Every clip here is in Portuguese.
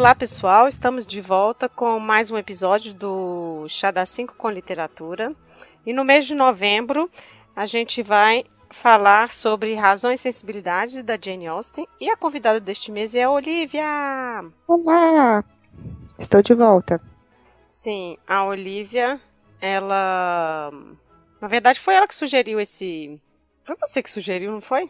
Olá pessoal, estamos de volta com mais um episódio do Chá da 5 com Literatura. E no mês de novembro a gente vai falar sobre Razão e Sensibilidade da Jane Austen. E a convidada deste mês é a Olivia! Olá! Estou de volta. Sim, a Olivia, ela. Na verdade, foi ela que sugeriu esse. Foi você que sugeriu, não foi?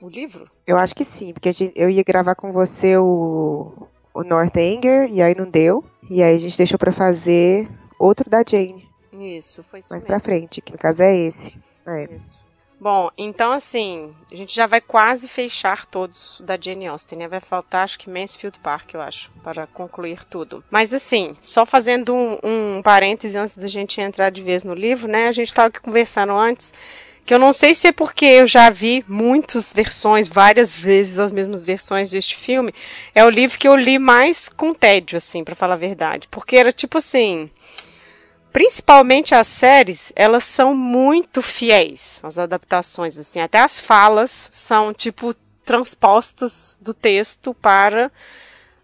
O livro? Eu acho que sim, porque eu ia gravar com você o, o Northanger e aí não deu. E aí a gente deixou para fazer outro da Jane. Isso, foi isso. Mais mesmo. pra frente, que no caso é esse. É. Isso. Bom, então assim, a gente já vai quase fechar todos da Jane Austen, né? Vai faltar, acho que Mansfield Park, eu acho, para concluir tudo. Mas assim, só fazendo um, um parêntese antes da gente entrar de vez no livro, né? A gente estava aqui conversando antes que eu não sei se é porque eu já vi muitas versões, várias vezes as mesmas versões deste filme, é o livro que eu li mais com tédio, assim, para falar a verdade, porque era tipo assim, principalmente as séries, elas são muito fiéis, as adaptações, assim, até as falas são tipo transpostas do texto para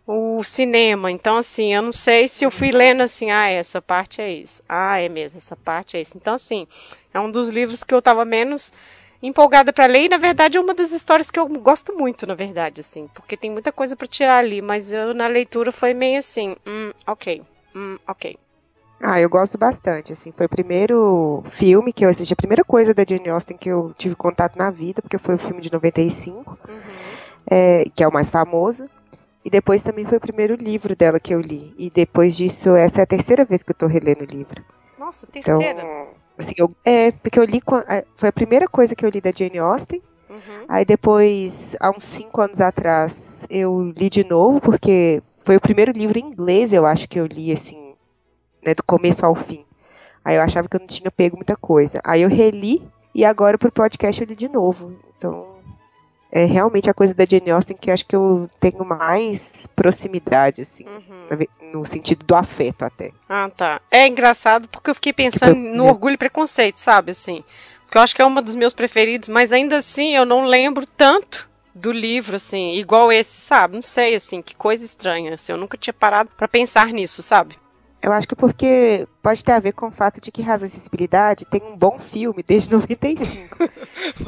o cinema. Então, assim, eu não sei se eu fui lendo assim, ah, essa parte é isso. Ah, é mesmo, essa parte é isso. Então, assim, é um dos livros que eu estava menos empolgada para ler e na verdade é uma das histórias que eu gosto muito, na verdade, assim, porque tem muita coisa para tirar ali, mas eu na leitura foi meio assim, hum, ok, hum, ok. Ah, eu gosto bastante, assim, foi o primeiro filme que eu assisti, a primeira coisa da Jane Austen que eu tive contato na vida, porque foi o filme de 95, uhum. é, que é o mais famoso, e depois também foi o primeiro livro dela que eu li, e depois disso, essa é a terceira vez que eu tô relendo o livro. Nossa, terceira? Então, assim, eu, é, porque eu li, foi a primeira coisa que eu li da Jane Austen, uhum. aí depois, há uns cinco anos atrás, eu li de novo, porque foi o primeiro livro em inglês, eu acho que eu li, assim, né, do começo ao fim. Aí eu achava que eu não tinha pego muita coisa. Aí eu reli e agora pro podcast eu li de novo. Então, é realmente a coisa da Jane Austen que eu acho que eu tenho mais proximidade, assim, uhum. no sentido do afeto até. Ah, tá. É engraçado porque eu fiquei pensando tipo, no Orgulho e Preconceito, sabe, assim. Porque eu acho que é uma dos meus preferidos, mas ainda assim eu não lembro tanto do livro, assim, igual esse, sabe? Não sei, assim, que coisa estranha, assim, eu nunca tinha parado para pensar nisso, sabe? Eu acho que porque pode ter a ver com o fato de que Razão e Sensibilidade tem um bom filme desde 95.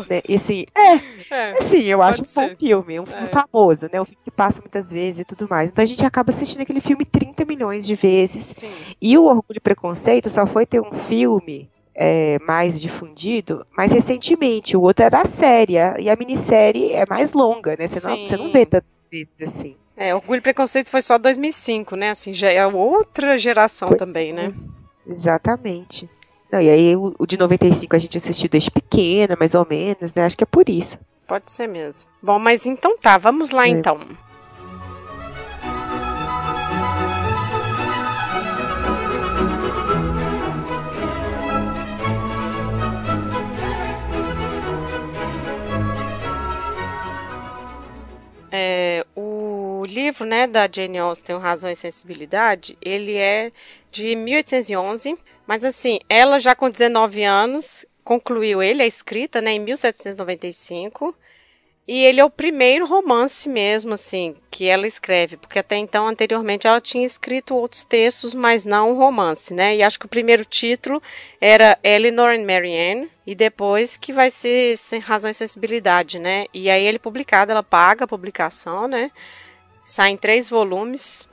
né? E assim, é, é assim, eu acho um ser. bom filme, um filme é. famoso, né? Um filme que passa muitas vezes e tudo mais. Então a gente acaba assistindo aquele filme 30 milhões de vezes. Sim. E o Orgulho e Preconceito só foi ter um filme é, mais difundido mais recentemente. O outro era a série, e a minissérie é mais longa, né? Você, não, você não vê tantas vezes assim. É, Orgulho e Preconceito foi só 2005, né? Assim, já é outra geração pois também, é. né? Exatamente. Não, e aí o, o, de 95 a gente assistiu desde pequena, mais ou menos, né? Acho que é por isso. Pode ser mesmo. Bom, mas então tá, vamos lá é. então. É, o livro né, da Jane Austen, Razão e Sensibilidade, ele é de 1811, mas assim, ela já com 19 anos concluiu ele, a escrita, né, em 1795, e ele é o primeiro romance mesmo, assim, que ela escreve, porque até então, anteriormente, ela tinha escrito outros textos, mas não um romance, né? E acho que o primeiro título era Eleanor and Marianne, e depois que vai ser Sem Razão e Sensibilidade, né? E aí ele publicado, ela paga a publicação, né? Sai em três volumes.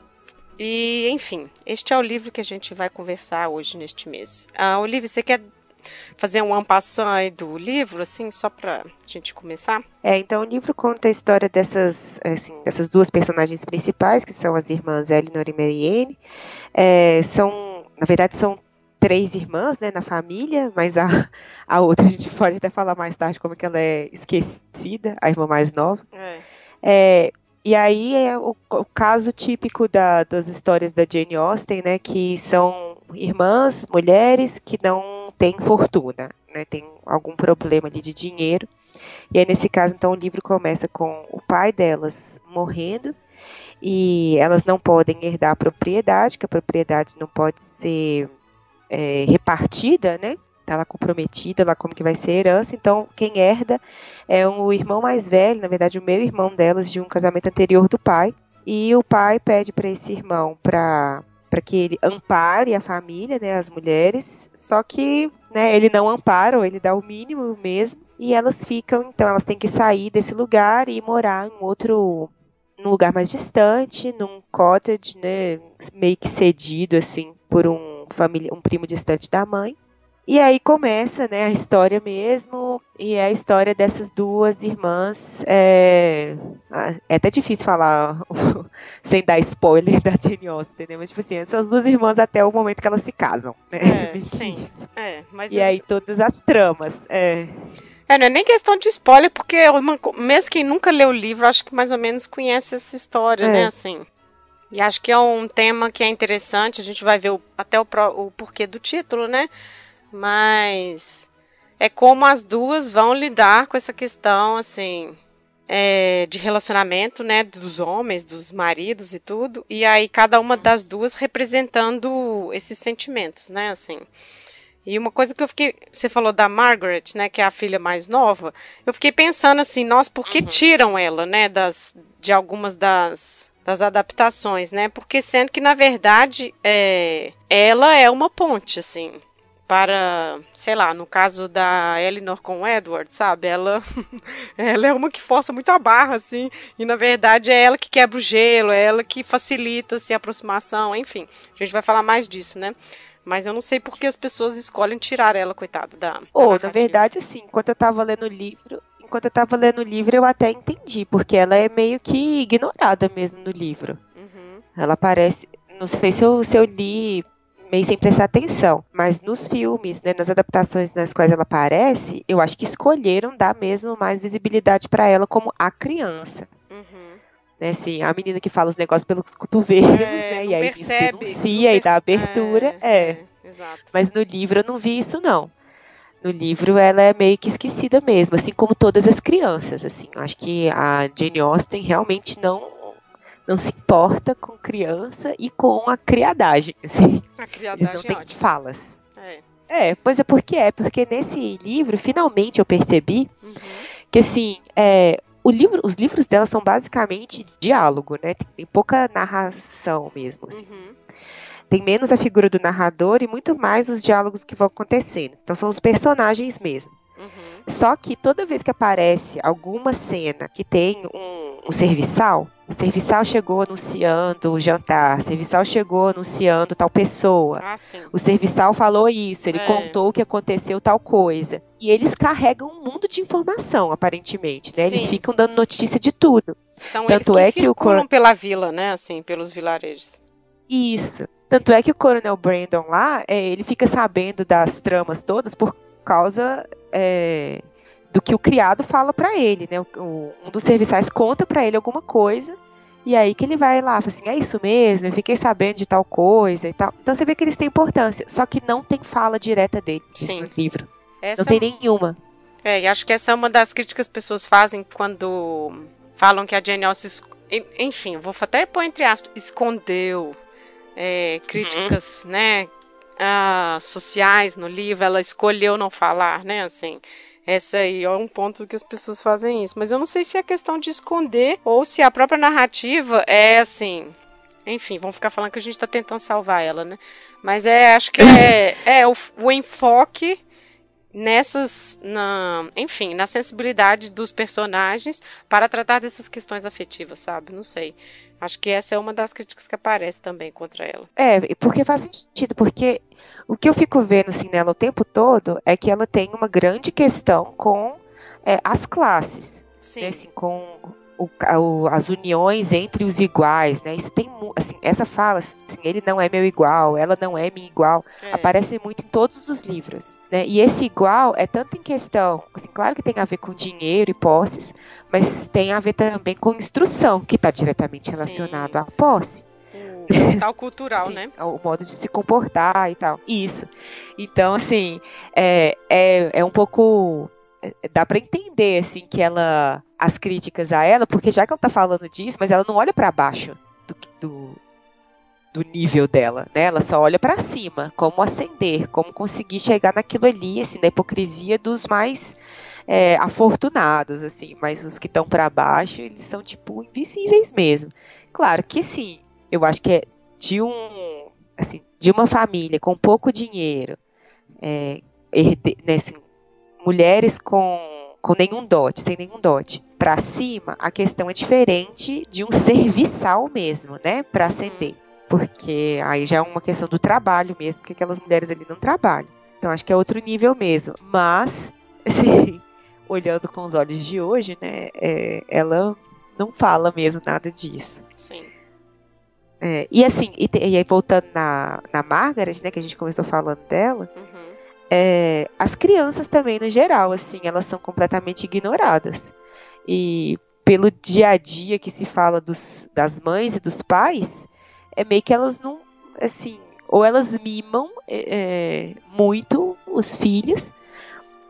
E, enfim, este é o livro que a gente vai conversar hoje neste mês. Ah, Olivia, você quer fazer um ampassant do livro, assim, só para a gente começar? É, então o livro conta a história dessas, assim, dessas duas personagens principais, que são as irmãs Eleanor e Marianne. É, são, na verdade, são três irmãs, né, na família, mas a, a outra a gente pode até falar mais tarde como é que ela é esquecida, a irmã mais nova. É. É, e aí é o, o caso típico da, das histórias da Jane Austen, né, que são irmãs, mulheres que não tem fortuna, né, tem algum problema ali de dinheiro. E aí, nesse caso, então, o livro começa com o pai delas morrendo e elas não podem herdar a propriedade, que a propriedade não pode ser é, repartida, né? Está comprometida, lá como que vai ser a herança. Então, quem herda é o irmão mais velho, na verdade, o meu irmão delas, de um casamento anterior do pai. e o pai pede para esse irmão para para que ele ampare a família, né, as mulheres, só que, né, ele não ampara, ele dá o mínimo mesmo, e elas ficam, então elas têm que sair desse lugar e morar em outro num lugar mais distante, num cottage, né, meio que cedido assim por um família, um primo distante da mãe. E aí começa, né, a história mesmo, e é a história dessas duas irmãs. É, é até difícil falar sem dar spoiler da Jane Austen, né? Mas, tipo assim, essas duas irmãs até o momento que elas se casam, né? É, sim. É, mas e aí todas as tramas, é... É, não é nem questão de spoiler, porque é uma, mesmo quem nunca leu o livro, acho que mais ou menos conhece essa história, é. né, assim. E acho que é um tema que é interessante, a gente vai ver o, até o, o porquê do título, né? Mas é como as duas vão lidar com essa questão, assim, é, de relacionamento, né, dos homens, dos maridos e tudo, e aí cada uma das duas representando esses sentimentos, né, assim. E uma coisa que eu fiquei. Você falou da Margaret, né? Que é a filha mais nova. Eu fiquei pensando assim, nós, por que uhum. tiram ela, né? Das, de algumas das, das adaptações, né? Porque sendo que, na verdade, é, ela é uma ponte, assim. Para, sei lá, no caso da Eleanor com o Edward, sabe? Ela, ela é uma que força muito a barra, assim. E na verdade é ela que quebra o gelo, é ela que facilita assim, a aproximação, enfim. A gente vai falar mais disso, né? Mas eu não sei por que as pessoas escolhem tirar ela, coitada, da. Ou, oh, na verdade, sim, enquanto eu tava lendo o livro, enquanto eu tava lendo o livro, eu até entendi, porque ela é meio que ignorada mesmo no livro. Uhum. Ela aparece. Não sei se eu, se eu li meio sem prestar atenção, mas nos filmes, né, nas adaptações nas quais ela aparece, eu acho que escolheram dar mesmo mais visibilidade para ela como a criança. Uhum. Né, assim, a menina que fala os negócios pelos cotovelos, é, né? E aí percebe, denuncia e dá abertura. É, é. é Mas no livro eu não vi isso, não. No livro ela é meio que esquecida mesmo, assim como todas as crianças, assim. Eu acho que a Jane Austen realmente não não se importa com criança e com a criadagem, assim. A criadagem Eles não é têm falas. É. é, pois é porque é, porque nesse livro, finalmente eu percebi uhum. que, assim, é, livro, os livros dela são basicamente diálogo, né? Tem, tem pouca narração mesmo. Assim. Uhum. Tem menos a figura do narrador e muito mais os diálogos que vão acontecendo. Então são os personagens mesmo. Uhum. Só que toda vez que aparece alguma cena que tem um, um serviçal, serviçal chegou anunciando o jantar, o serviçal chegou anunciando tal pessoa. Ah, o serviçal falou isso, ele é. contou o que aconteceu tal coisa. E eles carregam um mundo de informação, aparentemente, né? Sim. Eles ficam dando notícia de tudo. São Tanto eles que é que circulam o pela vila, né? Assim, pelos vilarejos. Isso. Tanto é que o Coronel Brandon lá, é, ele fica sabendo das tramas todas por causa é, do que o criado fala para ele, né? O, o, um dos serviçais conta para ele alguma coisa e aí que ele vai lá, fala assim, é isso mesmo, eu fiquei sabendo de tal coisa e tal. Então você vê que eles têm importância, só que não tem fala direta dele no livro. Essa não tem é nenhuma. É, e acho que essa é uma das críticas que as pessoas fazem quando falam que a Jane Austen, enfim, vou até pôr entre aspas, escondeu é, críticas, uhum. né, uh, sociais no livro, ela escolheu não falar, né, assim. Essa aí é um ponto que as pessoas fazem isso. Mas eu não sei se é questão de esconder ou se a própria narrativa é assim. Enfim, vamos ficar falando que a gente está tentando salvar ela, né? Mas é, acho que é, é o, o enfoque nessas, na, enfim, na sensibilidade dos personagens para tratar dessas questões afetivas, sabe? Não sei. Acho que essa é uma das críticas que aparece também contra ela. É, porque faz sentido, porque o que eu fico vendo assim nela o tempo todo é que ela tem uma grande questão com é, as classes, Sim. Né, assim, com o, o, as uniões entre os iguais, né? Isso tem, assim, essa fala, assim, ele não é meu igual, ela não é minha igual, é. aparece muito em todos os livros, né? E esse igual é tanto em questão, assim, claro que tem a ver com dinheiro e posses, mas tem a ver também com instrução, que está diretamente relacionado Sim. à posse. Capital cultural, Sim, né? O modo de se comportar e tal. Isso. Então, assim, é, é, é um pouco dá para entender assim que ela as críticas a ela, porque já que ela tá falando disso, mas ela não olha para baixo do, do, do, nível dela, né? Ela só olha para cima, como ascender, como conseguir chegar naquilo ali, assim, da hipocrisia dos mais é, afortunados, assim, mas os que estão para baixo, eles são tipo invisíveis mesmo. Claro que sim. Eu acho que é de um, assim, de uma família com pouco dinheiro, é, herde, né, assim, mulheres com, com nenhum dote, sem nenhum dote, para cima, a questão é diferente de um serviçal mesmo, né, para ascender. Porque aí já é uma questão do trabalho mesmo, porque aquelas mulheres ali não trabalham. Então acho que é outro nível mesmo. Mas, assim, olhando com os olhos de hoje, né, é, ela não fala mesmo nada disso. Sim. É, e assim, e, e, aí voltando na, na Margaret, né, que a gente começou falando dela, uhum. É, as crianças também, no geral, assim, elas são completamente ignoradas. E pelo dia a dia que se fala dos, das mães e dos pais, é meio que elas não, assim, ou elas mimam é, é muito os filhos,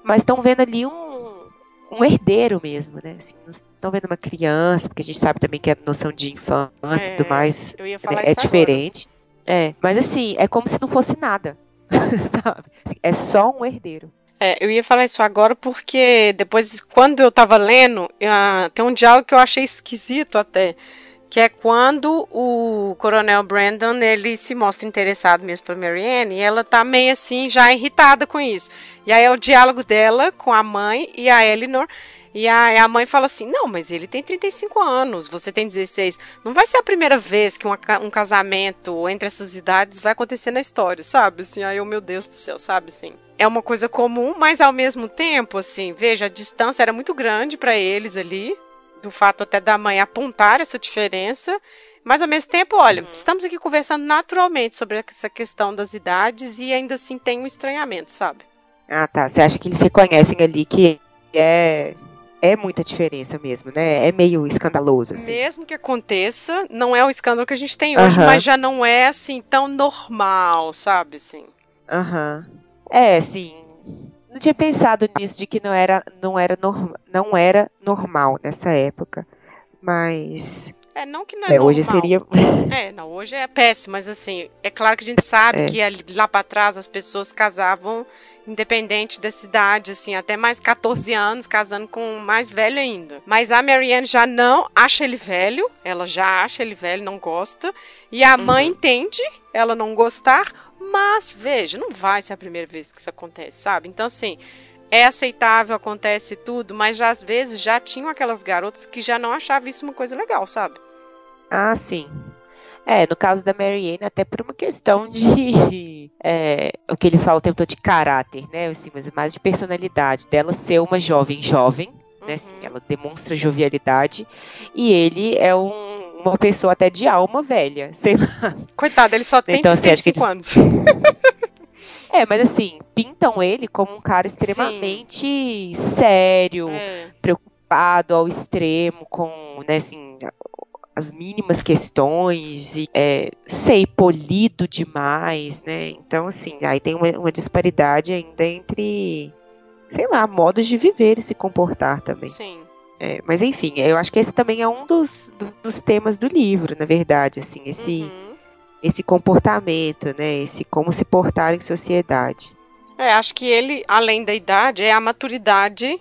mas estão vendo ali um, um herdeiro mesmo, né? Assim, estão vendo uma criança, porque a gente sabe também que a noção de infância e tudo é, mais né, é diferente. É, mas assim, é como se não fosse nada, sabe? É só um herdeiro. É, eu ia falar isso agora porque depois, quando eu tava lendo, uh, tem um diálogo que eu achei esquisito até que é quando o Coronel Brandon ele se mostra interessado mesmo por Marianne e ela tá meio assim já irritada com isso. E aí é o diálogo dela com a mãe e a Eleanor. E a, a mãe fala assim: Não, mas ele tem 35 anos, você tem 16. Não vai ser a primeira vez que um casamento entre essas idades vai acontecer na história, sabe? Assim, aí, oh, meu Deus do céu, sabe? Assim, é uma coisa comum, mas ao mesmo tempo, assim, veja, a distância era muito grande para eles ali, do fato até da mãe apontar essa diferença. Mas ao mesmo tempo, olha, uhum. estamos aqui conversando naturalmente sobre essa questão das idades e ainda assim tem um estranhamento, sabe? Ah, tá. Você acha que eles se conhecem ali que é é muita diferença mesmo, né? É meio escandaloso. Assim. Mesmo que aconteça, não é o escândalo que a gente tem hoje, uhum. mas já não é assim tão normal, sabe? Assim. Aham. Uhum. É, assim, não tinha pensado nisso de que não era não era norm, não era normal nessa época, mas é, não que não é, é hoje seria É, não, hoje é péssimo, mas assim, é claro que a gente sabe é. que lá para trás as pessoas casavam independente da cidade, assim, até mais 14 anos, casando com um mais velho ainda. Mas a Marianne já não acha ele velho, ela já acha ele velho, não gosta, e a uhum. mãe entende ela não gostar, mas, veja, não vai ser a primeira vez que isso acontece, sabe? Então, assim, é aceitável, acontece tudo, mas já às vezes já tinham aquelas garotas que já não achavam isso uma coisa legal, sabe? Ah, sim. É, no caso da Marianne, até por uma questão de. É, o que eles falam o tempo todo de caráter, né? Assim, mas mais de personalidade. Dela ser uma jovem jovem, né? Assim, uhum. ela demonstra jovialidade. E ele é um uma pessoa até de alma velha, sei lá. Coitado, ele só tem então, 35 assim, anos. é, mas assim, pintam ele como um cara extremamente Sim. sério, é. preocupado ao extremo com, né, assim, as mínimas questões e é, sei polido demais, né? Então assim, aí tem uma, uma disparidade ainda entre, sei lá, modos de viver e se comportar também. Sim. É, mas enfim, eu acho que esse também é um dos, dos, dos temas do livro, na verdade, assim, esse, uhum. esse comportamento, né, esse como se portar em sociedade. É, acho que ele, além da idade, é a maturidade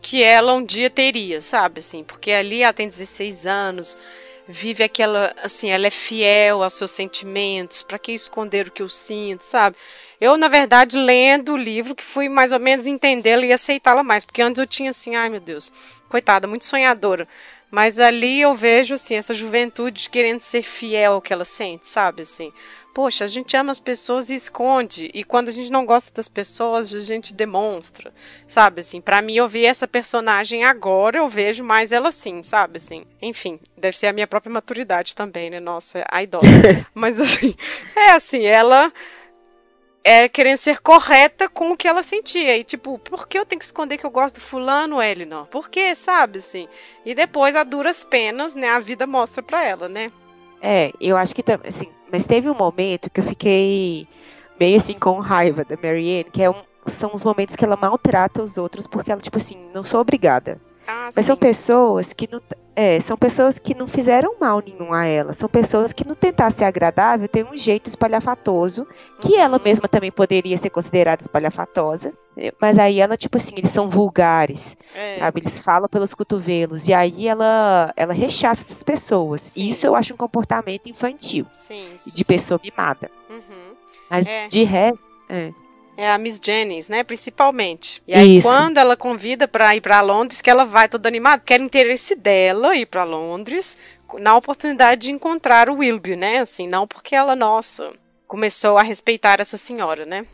que ela um dia teria, sabe, assim, porque ali ela tem 16 anos, vive aquela, assim, ela é fiel aos seus sentimentos, para que esconder o que eu sinto, sabe? Eu, na verdade, lendo o livro, que fui mais ou menos entendê-la e aceitá-la mais, porque antes eu tinha assim, ai meu Deus, coitada, muito sonhadora. Mas ali eu vejo, assim, essa juventude querendo ser fiel ao que ela sente, sabe? Assim, poxa, a gente ama as pessoas e esconde. E quando a gente não gosta das pessoas, a gente demonstra, sabe? Assim, para mim, eu vi essa personagem agora, eu vejo mais ela assim, sabe? Assim, enfim, deve ser a minha própria maturidade também, né? Nossa, a idosa. Mas, assim, é assim, ela é querendo ser correta com o que ela sentia. E tipo, por que eu tenho que esconder que eu gosto do fulano, Elinor? Por que, sabe, assim? E depois, a duras penas, né, a vida mostra pra ela, né? É, eu acho que também, assim, mas teve um momento que eu fiquei meio assim com raiva da Marianne, que é um, são os momentos que ela maltrata os outros porque ela, tipo assim, não sou obrigada. Ah, Mas sim. são pessoas que não. É, são pessoas que não fizeram mal nenhum a ela. São pessoas que, no tentar ser agradável, tem um jeito espalhafatoso, que Uhum. ela mesma também poderia ser considerada espalhafatosa. Mas aí ela, tipo assim, eles são vulgares, É, sabe? Eles falam pelos cotovelos. E aí ela, ela rechaça essas pessoas. Sim. E isso eu acho um comportamento infantil, sim, isso de pessoa mimada. Uhum. Mas É. de resto. É. É a Miss Jennings, né? Principalmente. E aí, Isso. quando ela convida pra ir pra Londres, que ela vai toda animada, porque era interesse dela ir pra Londres, na oportunidade de encontrar o Wilby, né? Assim, não porque ela, nossa, começou a respeitar essa senhora, né?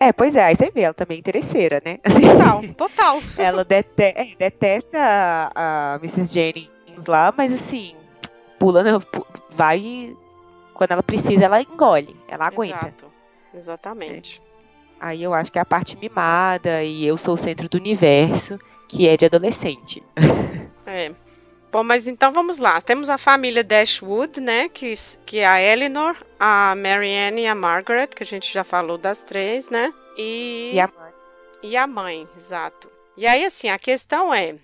É, pois é, aí você vê, ela também é interesseira, né? Assim, Total, total. ela dete- é, detesta a, a Mrs. Jennings lá, mas assim, pula, vai. Quando ela precisa, ela engole, ela aguenta. Exato. Exatamente. Aí eu acho que é a parte mimada e eu sou o centro do universo, que é de adolescente. É. Bom, mas então vamos lá. Temos a família Dashwood, né? Que, que é a Eleanor, a Marianne e a Margaret, que a gente já falou das três, né? E, E a mãe. e a mãe, exato. E aí, assim, a questão é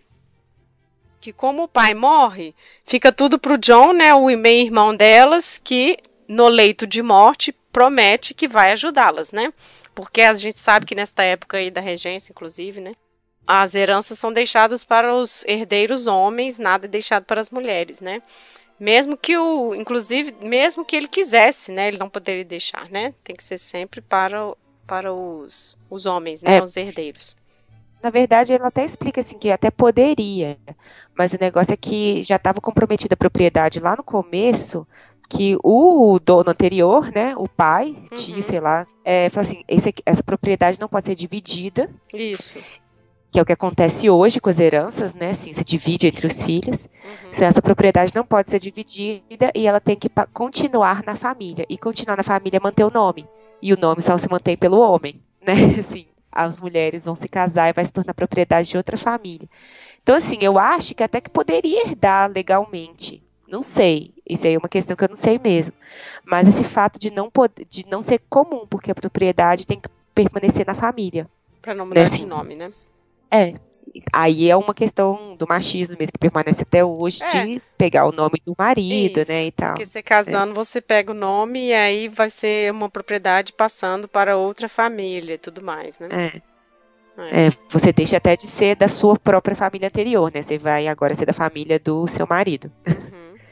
que como o pai morre, fica tudo pro John, né? O meio-irmão delas, que no leito de morte promete que vai ajudá-las, né? Porque a gente sabe que nesta época aí da regência, inclusive, né? As heranças são deixadas para os herdeiros homens, nada é deixado para as mulheres, né? Mesmo que o, inclusive, mesmo que ele quisesse, né? Ele não poderia deixar, né? Tem que ser sempre para, para os, os homens, né? É. Os herdeiros. Na verdade, ela até explica assim que até poderia, mas o negócio é que já estava comprometida a propriedade lá no começo, que o dono anterior, né, o pai, tio, Uhum. sei lá, é, falou assim, aqui- essa propriedade não pode ser dividida, Isso. que é o que acontece hoje com as heranças, né, assim, se divide entre os filhos. Uhum. Então, essa propriedade não pode ser dividida e ela tem que continuar na família. E continuar na família é manter o nome. E o nome só se mantém pelo homem, né? Assim, as mulheres vão se casar e vai se tornar propriedade de outra família. Então, assim, eu acho que até que poderia herdar legalmente. Não sei. Isso aí é uma questão que eu não sei mesmo. Mas esse fato de não, poder, de não ser comum, porque a propriedade tem que permanecer na família. Para não mudar Assim, de nome, né? É. Aí é uma questão do machismo mesmo, que permanece até hoje, É. de pegar o nome do marido, Isso, né, e tal. Porque você casando, você pega o nome e aí vai ser uma propriedade passando para outra família e tudo mais, né? É. É. É, você deixa até de ser da sua própria família anterior, né? Você vai agora ser da família do seu marido. Uhum,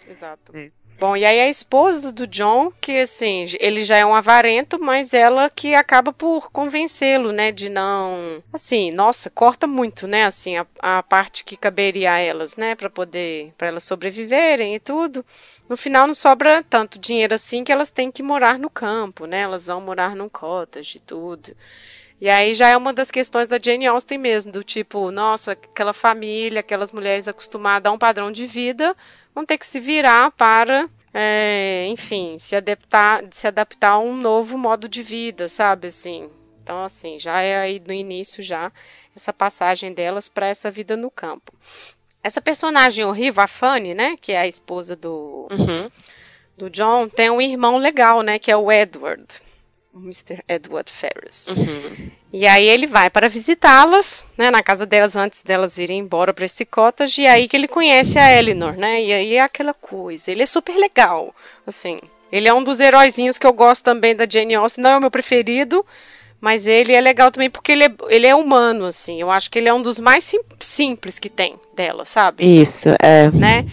exato. É. Bom, e aí a esposa do John, que assim, ele já é um avarento, mas ela que acaba por convencê-lo, né, de não, assim, nossa, corta muito, né, assim, a, a parte que caberia a elas, né, para poder, para elas sobreviverem e tudo. No final não sobra tanto dinheiro assim que elas têm que morar no campo, né? Elas vão morar num cottage e tudo. E aí já é uma das questões da Jane Austen mesmo, do tipo, nossa, aquela família, aquelas mulheres acostumadas a um padrão de vida, vão ter que se virar para, é, enfim, se adaptar, se adaptar a um novo modo de vida, sabe, assim. Então, assim, já é aí no início já essa passagem delas para essa vida no campo. Essa personagem horrível, a Fanny, né, que é a esposa do, Uhum. do John, tem um irmão legal, né, que é o Edward, o Mr. Edward Ferris. Uhum. E aí ele vai para visitá-las, né, na casa delas antes delas irem embora para esse cottage, e aí que ele conhece a Eleanor, né? E aí é aquela coisa, ele é super legal, assim. Ele é um dos heróizinhos que eu gosto também da Jane Austen, não é o meu preferido, mas ele é legal também porque ele é, ele é humano, assim. Eu acho que ele é um dos mais sim- simples que tem dela, sabe? Isso, é. né?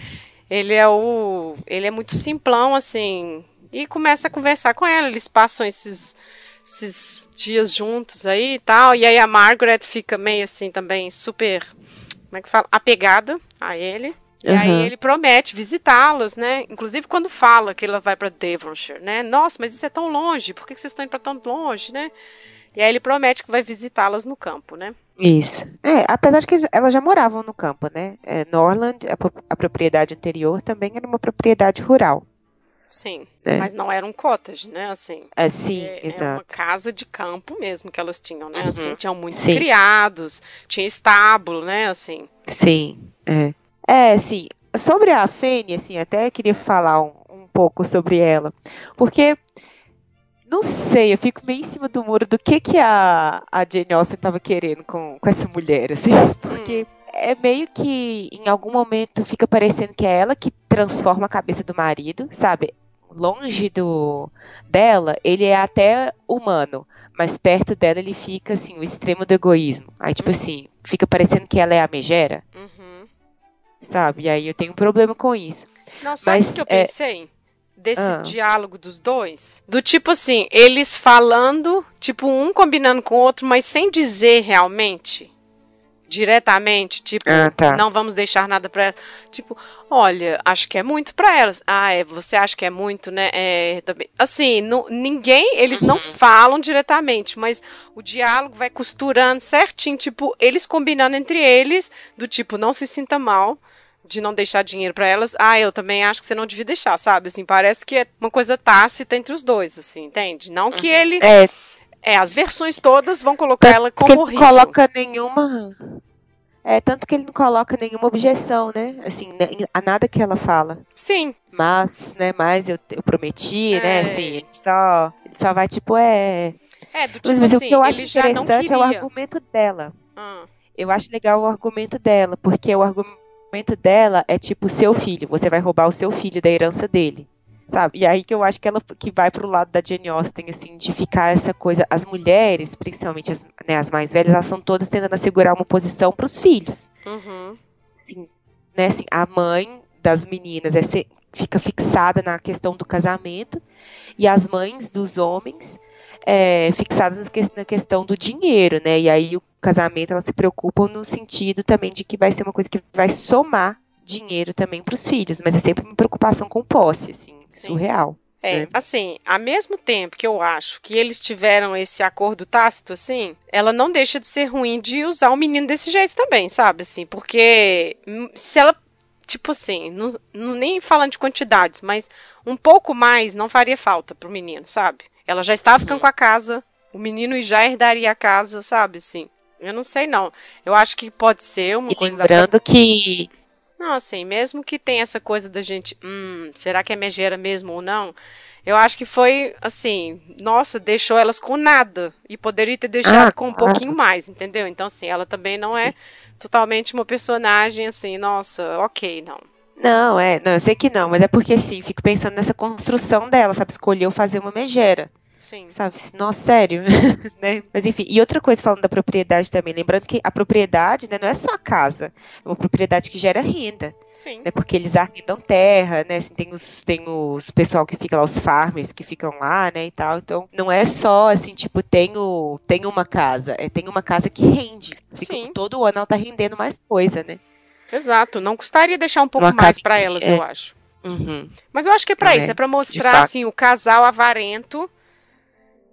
Ele é o. Ele é muito simplão, assim. E começa a conversar com ela. Eles passam esses, esses dias juntos aí e tal. E aí a Margaret fica meio assim também super. Como é que fala? Apegada a ele. E aí Uhum. ele promete visitá-las, né? Inclusive quando fala que ela vai para Devonshire, né? Nossa, mas isso é tão longe. Por que vocês estão indo para tão longe, né? E aí ele promete que vai visitá-las no campo, né? Isso. É, apesar de que elas já moravam no campo, né? É, Norland, a, a propriedade anterior, também era uma propriedade rural. Sim. É. Mas não era um cottage, né? Assim. É, sim, É, é uma exato. casa de campo mesmo que elas tinham, né? Uhum. Assim, tinham muitos Sim. criados, tinha estábulo, né? Assim. Sim, é. É, sim. Sobre a Fanny, assim, até queria falar um, um pouco sobre ela. Porque, não sei, eu fico meio em cima do muro do que que a, a Jane Austen estava querendo com, com essa mulher, assim. Porque é meio que em algum momento fica parecendo que é ela que transforma a cabeça do marido, sabe? Longe do dela, ele é até humano, mas perto dela ele fica assim, o extremo do egoísmo. Aí tipo uhum. assim, fica parecendo que ela é a megera. Uhum. Sabe? E aí eu tenho um problema com isso. Não, sabe o que eu é... pensei? Desse ah. diálogo dos dois? Do tipo assim, eles falando, tipo, um combinando com o outro, mas sem dizer realmente diretamente, tipo, ah, tá. não vamos deixar nada para elas. Tipo, olha, acho que é muito para elas. Ah, é, você acha que é muito, né? É, também. Assim, não, ninguém, eles uhum. não falam diretamente, mas o diálogo vai costurando certinho, tipo, eles combinando entre eles, do tipo, não se sinta mal de não deixar dinheiro para elas. Ah, eu também acho que você não devia deixar, sabe? Assim, parece que é uma coisa tácita entre os dois, assim, entende? Não que uhum. ele é é, as versões todas vão colocar tanto ela como que ele não coloca nenhuma. É, tanto que ele não coloca nenhuma objeção, né? Assim, né, a nada que ela fala. Sim. Mas, né, mas eu, eu prometi, né, é. né? Assim, ele só, ele só vai, tipo, é. É, do tipo mas, mas assim, o que eu acho interessante é o argumento dela. Hum. Eu acho legal o argumento dela, porque o argumento dela é tipo, seu filho, você vai roubar o seu filho da herança dele sabe? E aí que eu acho que ela que vai pro lado da Jane Austen, assim, de ficar essa coisa. As mulheres, principalmente as, né, as mais velhas, elas são todas tentando assegurar uma posição para os filhos. Uhum. Assim, né, assim, a mãe das meninas é ser, fica fixada na questão do casamento e as mães dos homens é, fixadas na questão do dinheiro, né? E aí o casamento elas se preocupam no sentido também de que vai ser uma coisa que vai somar dinheiro também para os filhos, mas é sempre uma preocupação com posse, assim, Sim. surreal. É, né? assim, ao mesmo tempo que eu acho que eles tiveram esse acordo tácito, assim, ela não deixa de ser ruim de usar o menino desse jeito também, sabe? Assim, porque se ela, tipo assim, não, não, nem falando de quantidades, mas um pouco mais não faria falta pro menino, sabe? Ela já estava ficando uhum. com a casa, o menino já herdaria a casa, sabe? Assim, eu não sei não. Eu acho que pode ser uma e coisa lembrando da... que não, assim, mesmo que tenha essa coisa da gente, hum, será que é megera mesmo ou não? Eu acho que foi assim, nossa, deixou elas com nada e poderia ter deixado ah, com um pouquinho mais, entendeu? Então, assim, ela também não é Sim. é totalmente uma personagem assim, nossa, ok, não. Não, é, não, eu sei que não, mas é porque sim, fico pensando nessa construção dela, sabe? Escolheu fazer uma megera. Sim. Sabe? Nossa, sério. né? Mas enfim, e outra coisa falando da propriedade também, lembrando que a propriedade né, não é só a casa, é uma propriedade que gera renda. Sim. Né, porque eles arrendam terra, né? Assim, tem os, tem os pessoal que fica lá, os farmers que ficam lá, né? E tal. Então, não é só assim, tipo, tenho, tenho uma casa. É, tem uma casa que rende. Fica, Sim. Todo ano ela tá rendendo mais coisa, né? Exato. Não custaria deixar um pouco uma mais para elas, é. eu acho. Uhum. Mas eu acho que é para é, isso, é para mostrar assim o casal avarento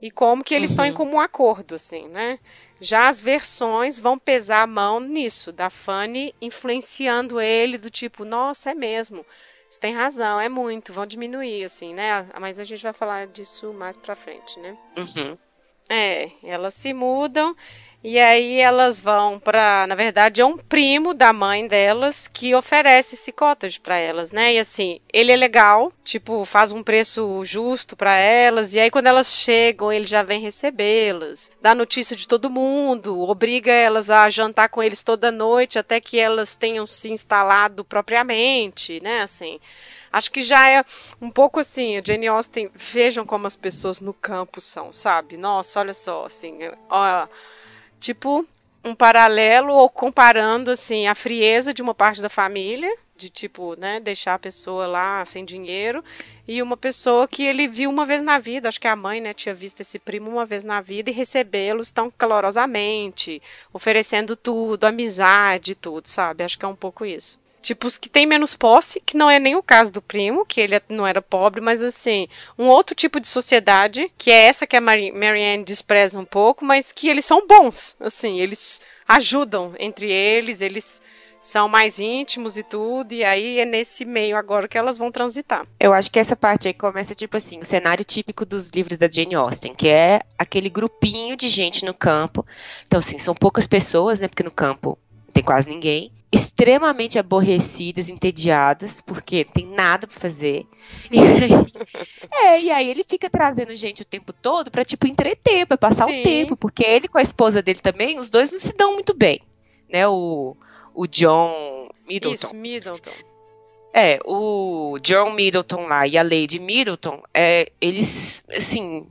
e como que eles uhum. estão em comum acordo, assim, né? Já as versões vão pesar a mão nisso, da Fanny influenciando ele do tipo, nossa, é mesmo, você tem razão, é muito, vão diminuir, assim, né? Mas a gente vai falar disso mais pra frente, né? Uhum. É, elas se mudam e aí elas vão para, na verdade, é um primo da mãe delas que oferece esse cottage para elas, né? E assim, ele é legal, tipo, faz um preço justo para elas, e aí quando elas chegam, ele já vem recebê-las, dá notícia de todo mundo, obriga elas a jantar com eles toda noite até que elas tenham se instalado propriamente, né? Assim, acho que já é um pouco assim, a Jane Austen, vejam como as pessoas no campo são, sabe? Nossa, olha só, assim, ó, tipo um paralelo ou comparando assim a frieza de uma parte da família, de tipo, né, deixar a pessoa lá sem dinheiro, e uma pessoa que ele viu uma vez na vida, acho que a mãe, né, tinha visto esse primo uma vez na vida e recebê-los tão calorosamente, oferecendo tudo, amizade, tudo, sabe? Acho que é um pouco isso tipo, os que têm menos posse, que não é nem o caso do primo, que ele não era pobre, mas assim, um outro tipo de sociedade, que é essa que a Marianne despreza um pouco, mas que eles são bons, assim, eles ajudam entre eles, eles são mais íntimos e tudo, e aí é nesse meio agora que elas vão transitar. Eu acho que essa parte aí começa, tipo assim, o cenário típico dos livros da Jane Austen, que é aquele grupinho de gente no campo. Então, assim, são poucas pessoas, né, porque no campo tem quase ninguém extremamente aborrecidas, entediadas, porque tem nada para fazer. E aí, é, e aí ele fica trazendo gente o tempo todo para tipo entreter, para passar Sim. o tempo, porque ele com a esposa dele também, os dois não se dão muito bem, né? O o John Middleton. Isso, Middleton. É, o John Middleton lá e a Lady Middleton, é, eles, assim,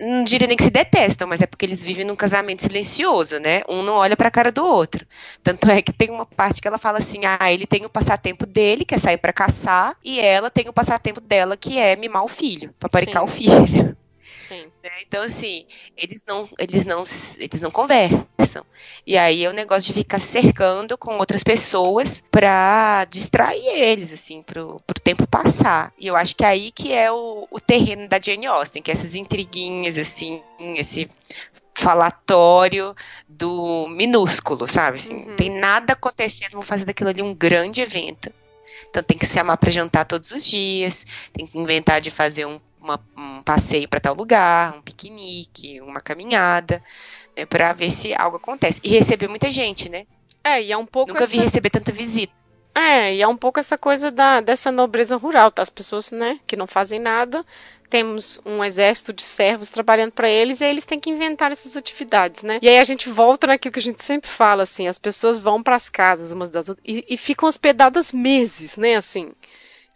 não diria nem que se detestam, mas é porque eles vivem num casamento silencioso, né? Um não olha pra cara do outro. Tanto é que tem uma parte que ela fala assim: ah, ele tem o passatempo dele, que é sair para caçar, e ela tem o passatempo dela, que é mimar o filho, paparicar o filho. Sim. Né? Então, assim, eles não, eles, não, eles não conversam. E aí é o negócio de ficar cercando com outras pessoas para distrair eles, assim, pro, pro tempo passar. E eu acho que é aí que é o, o terreno da Jane Austen, que é essas intriguinhas, assim, esse falatório do minúsculo, sabe? Assim, uhum. Tem nada acontecendo, vão fazer daquilo ali um grande evento. Então tem que se amar para jantar todos os dias, tem que inventar de fazer um uma, um passeio para tal lugar, um piquenique, uma caminhada, né, para ver se algo acontece. E receber muita gente, né? É, e é um pouco. Nunca essa... vi receber tanta visita. É, e é um pouco essa coisa da, dessa nobreza rural, tá? As pessoas, né, que não fazem nada, temos um exército de servos trabalhando para eles e aí eles têm que inventar essas atividades, né? E aí a gente volta naquilo que a gente sempre fala, assim, as pessoas vão para as casas umas das outras e, e ficam hospedadas meses, né, assim.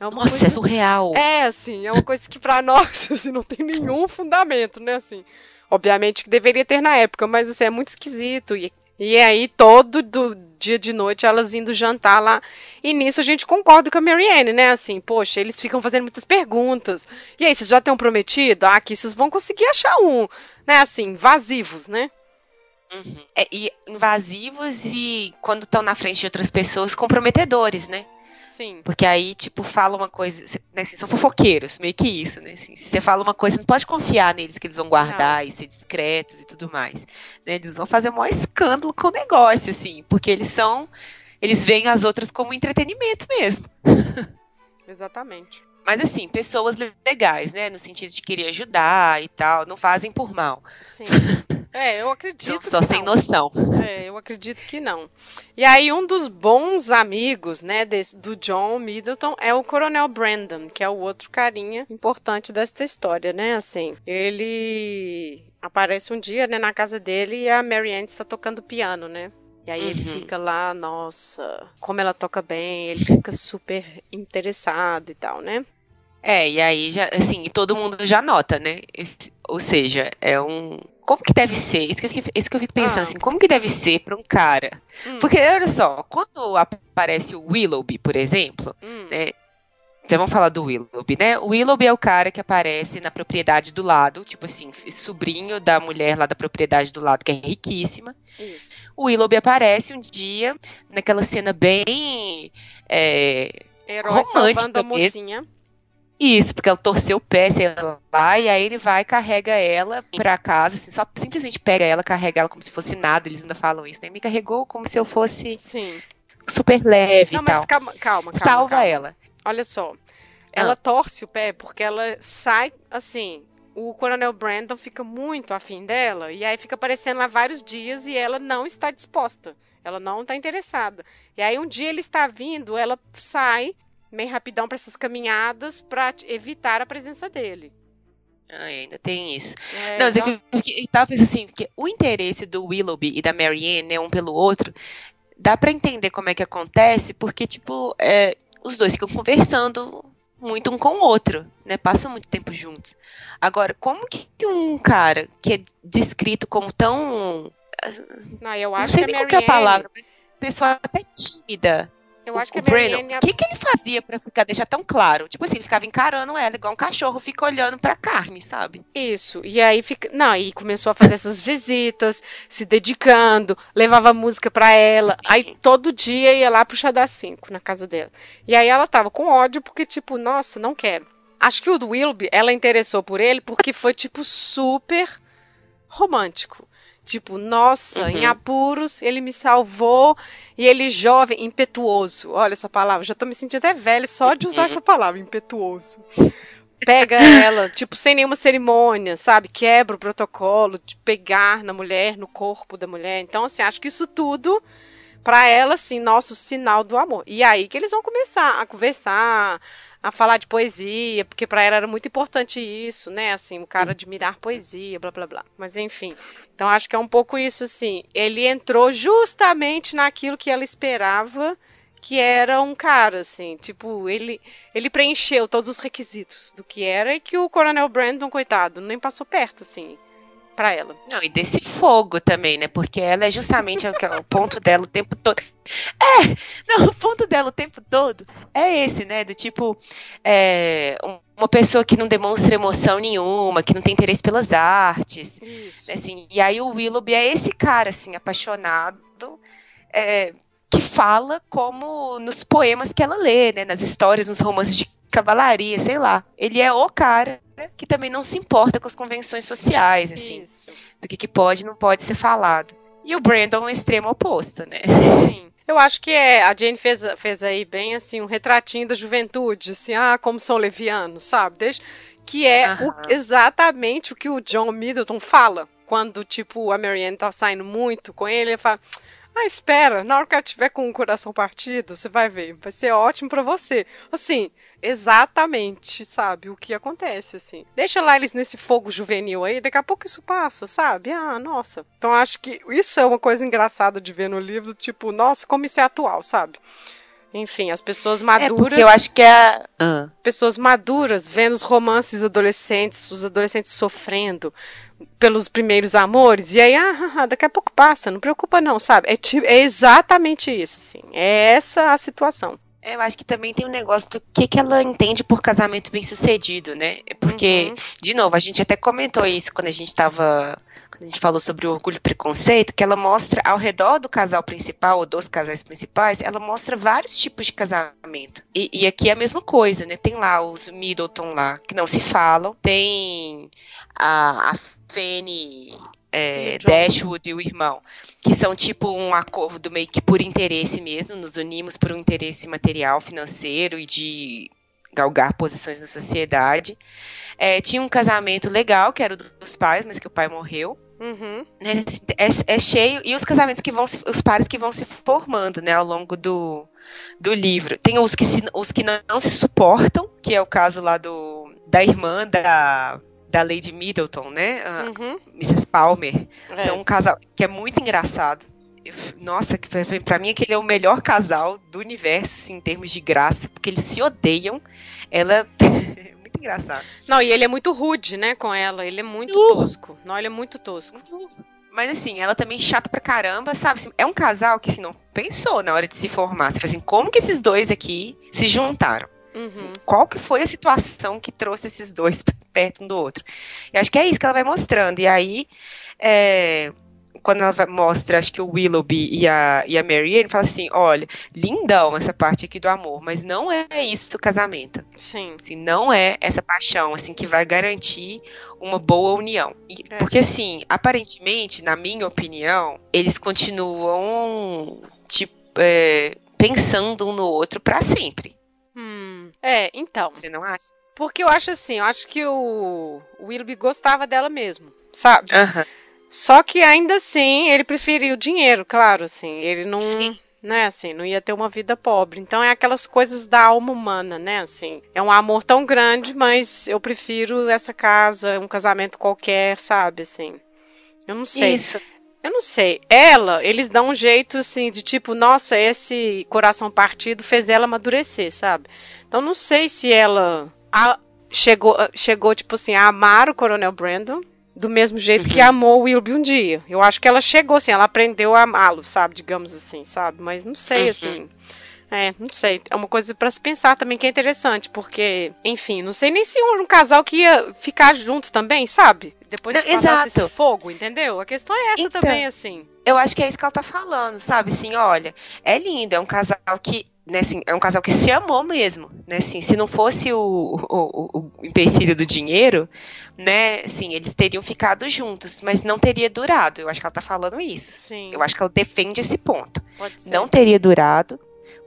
É Nossa, coisa... é surreal. É, assim, é uma coisa que para nós assim, não tem nenhum fundamento, né, assim. Obviamente que deveria ter na época, mas assim, é muito esquisito. E, e aí, todo do dia de noite, elas indo jantar lá. E nisso a gente concorda com a Marianne, né? Assim, poxa, eles ficam fazendo muitas perguntas. E aí, vocês já têm um prometido? Ah, aqui vocês vão conseguir achar um. Né, assim, invasivos, né? Uhum. É, e invasivos e quando estão na frente de outras pessoas, comprometedores, né? Sim. Porque aí, tipo, fala uma coisa, né, assim, são fofoqueiros, meio que isso, né? Assim, se você fala uma coisa, você não pode confiar neles que eles vão guardar não. e ser discretos e tudo mais. Né? Eles vão fazer o maior escândalo com o negócio, assim, porque eles são. Eles veem as outras como entretenimento mesmo. Exatamente. Mas assim, pessoas legais, né? No sentido de querer ajudar e tal, não fazem por mal. Sim. É, eu acredito. Só sem não. noção. É, eu acredito que não. E aí, um dos bons amigos, né, desse, do John Middleton é o Coronel Brandon, que é o outro carinha importante dessa história, né? Assim, ele aparece um dia, né, na casa dele e a Marianne está tocando piano, né? E aí uhum. ele fica lá, nossa, como ela toca bem, ele fica super interessado e tal, né? É, e aí já, assim, todo mundo já nota, né? Ou seja, é um. Como que deve ser? Isso que eu fico, isso que eu fico pensando, ah. assim, como que deve ser para um cara? Hum. Porque, olha só, quando aparece o Willoughby, por exemplo, hum. né? Então vamos falar do Willoughby, né? O Willoughby é o cara que aparece na propriedade do lado, tipo assim, sobrinho da mulher lá da propriedade do lado, que é riquíssima. Isso. O Willoughby aparece um dia naquela cena bem é, Herói romântica a mocinha. Mesmo. Isso, porque ela torceu o pé, sei lá, e aí ele vai carrega ela pra casa, assim, só simplesmente pega ela, carrega ela como se fosse nada, eles ainda falam isso, né? Me carregou como se eu fosse Sim. super leve Não, e tal. Calma, calma, calma. Salva calma. ela. Olha só. Ela ah. torce o pé porque ela sai assim. O Coronel Brandon fica muito afim dela, e aí fica aparecendo lá vários dias e ela não está disposta. Ela não está interessada. E aí um dia ele está vindo, ela sai meio rapidão para essas caminhadas para evitar a presença dele. Ah, ainda tem isso. É, não, então... que, talvez assim, porque o interesse do Willoughby e da Marianne, né, um pelo outro, dá para entender como é que acontece, porque, tipo, é, os dois ficam conversando muito um com o outro, né? Passam muito tempo juntos. Agora, como que um cara que é descrito como tão. Não, eu acho não sei nem qual é a palavra, mas pessoa até tímida, eu acho que o a Marianne... O que, que ele fazia para ficar deixar tão claro? Tipo assim, ele ficava encarando ela igual um cachorro fica olhando pra carne, sabe? Isso. E aí fica. Não, aí começou a fazer essas visitas, se dedicando, levava música pra ela. Sim. Aí todo dia ia lá pro Xadá 5 na casa dela. E aí ela tava com ódio porque, tipo, nossa, não quero. Acho que o do Wilby, ela interessou por ele porque foi, tipo, super romântico. Tipo, nossa, uhum. em apuros, ele me salvou. E ele jovem, impetuoso. Olha essa palavra, já tô me sentindo até velho só de usar uhum. essa palavra, impetuoso. Pega ela, tipo, sem nenhuma cerimônia, sabe? Quebra o protocolo de pegar na mulher, no corpo da mulher. Então, assim, acho que isso tudo, para ela, assim, nosso sinal do amor. E aí que eles vão começar a conversar, a falar de poesia, porque para ela era muito importante isso, né? Assim, o cara admirar poesia, blá blá blá. Mas enfim. Então acho que é um pouco isso, assim. Ele entrou justamente naquilo que ela esperava que era um cara, assim, tipo, ele, ele preencheu todos os requisitos do que era e que o Coronel Brandon, coitado, nem passou perto, assim para ela. Não, e desse fogo também, né? Porque ela é justamente o, o ponto dela o tempo todo. É! Não, o ponto dela o tempo todo é esse, né? Do tipo, é, uma pessoa que não demonstra emoção nenhuma, que não tem interesse pelas artes. Isso. Né, assim, e aí o Willoughby é esse cara, assim, apaixonado. É, que fala como nos poemas que ela lê, né, nas histórias, nos romances de cavalaria, sei lá. Ele é o cara que também não se importa com as convenções sociais, assim, Isso. do que, que pode e não pode ser falado. E o Brandon é o extremo oposto, né? Sim. Eu acho que é, a Jane fez, fez aí bem assim um retratinho da juventude, assim, ah, como são levianos, sabe? Desde, que é o, exatamente o que o John Middleton fala. Quando, tipo, a Marianne tá saindo muito com ele, ele fala: ah, espera, na hora que ela tiver com o coração partido, você vai ver, vai ser ótimo para você. Assim, exatamente, sabe, o que acontece, assim. Deixa lá eles nesse fogo juvenil aí, daqui a pouco isso passa, sabe? Ah, nossa. Então acho que isso é uma coisa engraçada de ver no livro, tipo, nossa, como isso é atual, sabe? Enfim, as pessoas maduras. É porque eu acho que é. Uh. Pessoas maduras vendo os romances adolescentes, os adolescentes sofrendo pelos primeiros amores, e aí, ah, ah, ah, daqui a pouco passa, não preocupa não, sabe? É, é exatamente isso, assim. É essa a situação. Eu acho que também tem um negócio do que, que ela entende por casamento bem sucedido, né? Porque, uhum. de novo, a gente até comentou isso quando a gente estava quando a gente falou sobre o orgulho e preconceito, que ela mostra ao redor do casal principal, ou dos casais principais, ela mostra vários tipos de casamento. E, e aqui é a mesma coisa, né? Tem lá os Middleton lá, que não se falam, tem a, a Fanny é, Dashwood e o irmão, que são tipo um acordo meio que por interesse mesmo, nos unimos por um interesse material, financeiro e de galgar posições na sociedade. É, tinha um casamento legal, que era o dos pais, mas que o pai morreu. Uhum. É, é, cheio. E os casamentos que vão se, os pares que vão se formando, né, ao longo do, do livro. Tem os que, se, os que não, não se suportam, que é o caso lá do, da irmã da, da Lady Middleton, né? A uhum. Mrs. Palmer. É. São um casal que é muito engraçado. Nossa, para mim aquele é o melhor casal do universo, assim, em termos de graça, porque eles se odeiam. Ela engraçado. Não, e ele é muito rude, né, com ela. Ele é muito uh. tosco. Não, ele é muito tosco. Mas assim, ela também chata pra caramba, sabe? Assim, é um casal que assim, não pensou na hora de se formar. Você fala assim, como que esses dois aqui se juntaram? Uhum. Qual que foi a situação que trouxe esses dois perto um do outro? E acho que é isso que ela vai mostrando. E aí, é, quando ela mostra, acho que o Willoughby e a, e a Marianne, fala assim, olha, lindão essa parte aqui do amor, mas não é isso o casamento. Sim. Assim, não é essa paixão, assim, que vai garantir uma boa união. E, é. Porque, assim, aparentemente, na minha opinião, eles continuam, tipo, é, pensando um no outro para sempre. É, então. Você não acha? Porque eu acho assim, eu acho que o, o Willoughby gostava dela mesmo, sabe? Só que ainda assim, ele preferiu dinheiro, claro, assim. Ele não. Sim. Né, assim, não ia ter uma vida pobre. Então é aquelas coisas da alma humana, né, assim. É um amor tão grande, mas eu prefiro essa casa, um casamento qualquer, sabe, assim. Eu não sei. Isso. Eu não sei. Ela, eles dão um jeito assim de tipo, nossa, esse coração partido fez ela amadurecer, sabe? Então não sei se ela a, chegou, chegou tipo assim, a amar o Coronel Brandon do mesmo jeito que uhum. amou o Wilby um dia. Eu acho que ela chegou assim, ela aprendeu a amá-lo, sabe? Digamos assim, sabe? Mas não sei, uhum. assim. É, não sei. É uma coisa para se pensar também que é interessante, porque, enfim, não sei nem se um, um casal que ia ficar junto também, sabe? Depois que passasse esse fogo, entendeu? A questão é essa então, também, assim. Eu acho que é isso que ela tá falando, sabe? Assim, olha, é lindo, é um casal que né, assim, é um casal que se amou mesmo, né, assim, se não fosse o, o, o, o empecilho do dinheiro, né, assim, eles teriam ficado juntos, mas não teria durado, eu acho que ela tá falando isso, Sim. eu acho que ela defende esse ponto, não teria durado,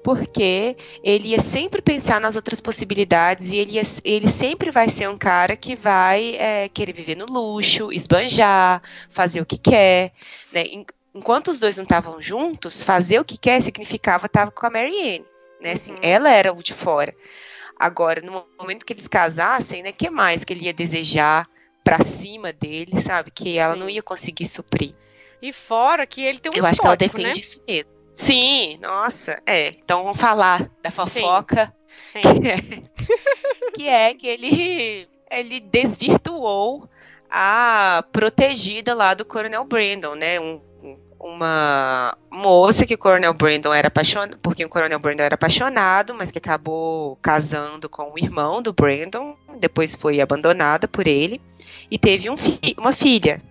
porque ele ia sempre pensar nas outras possibilidades e ele, ia, ele sempre vai ser um cara que vai é, querer viver no luxo, esbanjar, fazer o que quer, né, enquanto os dois não estavam juntos, fazer o que quer significava estar com a Marianne, né? Assim, uhum. ela era o de fora. Agora, no momento que eles casassem, né, que mais que ele ia desejar para cima dele, sabe? Que ela Sim. não ia conseguir suprir. E fora que ele tem um Eu acho que ela defende né? isso mesmo. Sim, nossa, é. Então vamos falar da fofoca. Sim. Sim. Que, é, que é que ele ele desvirtuou a protegida lá do Coronel Brandon, né? Um, uma moça que o Coronel Brandon era apaixonado, porque o Coronel Brandon era apaixonado, mas que acabou casando com o irmão do Brandon, depois foi abandonada por ele e teve um fi uma filha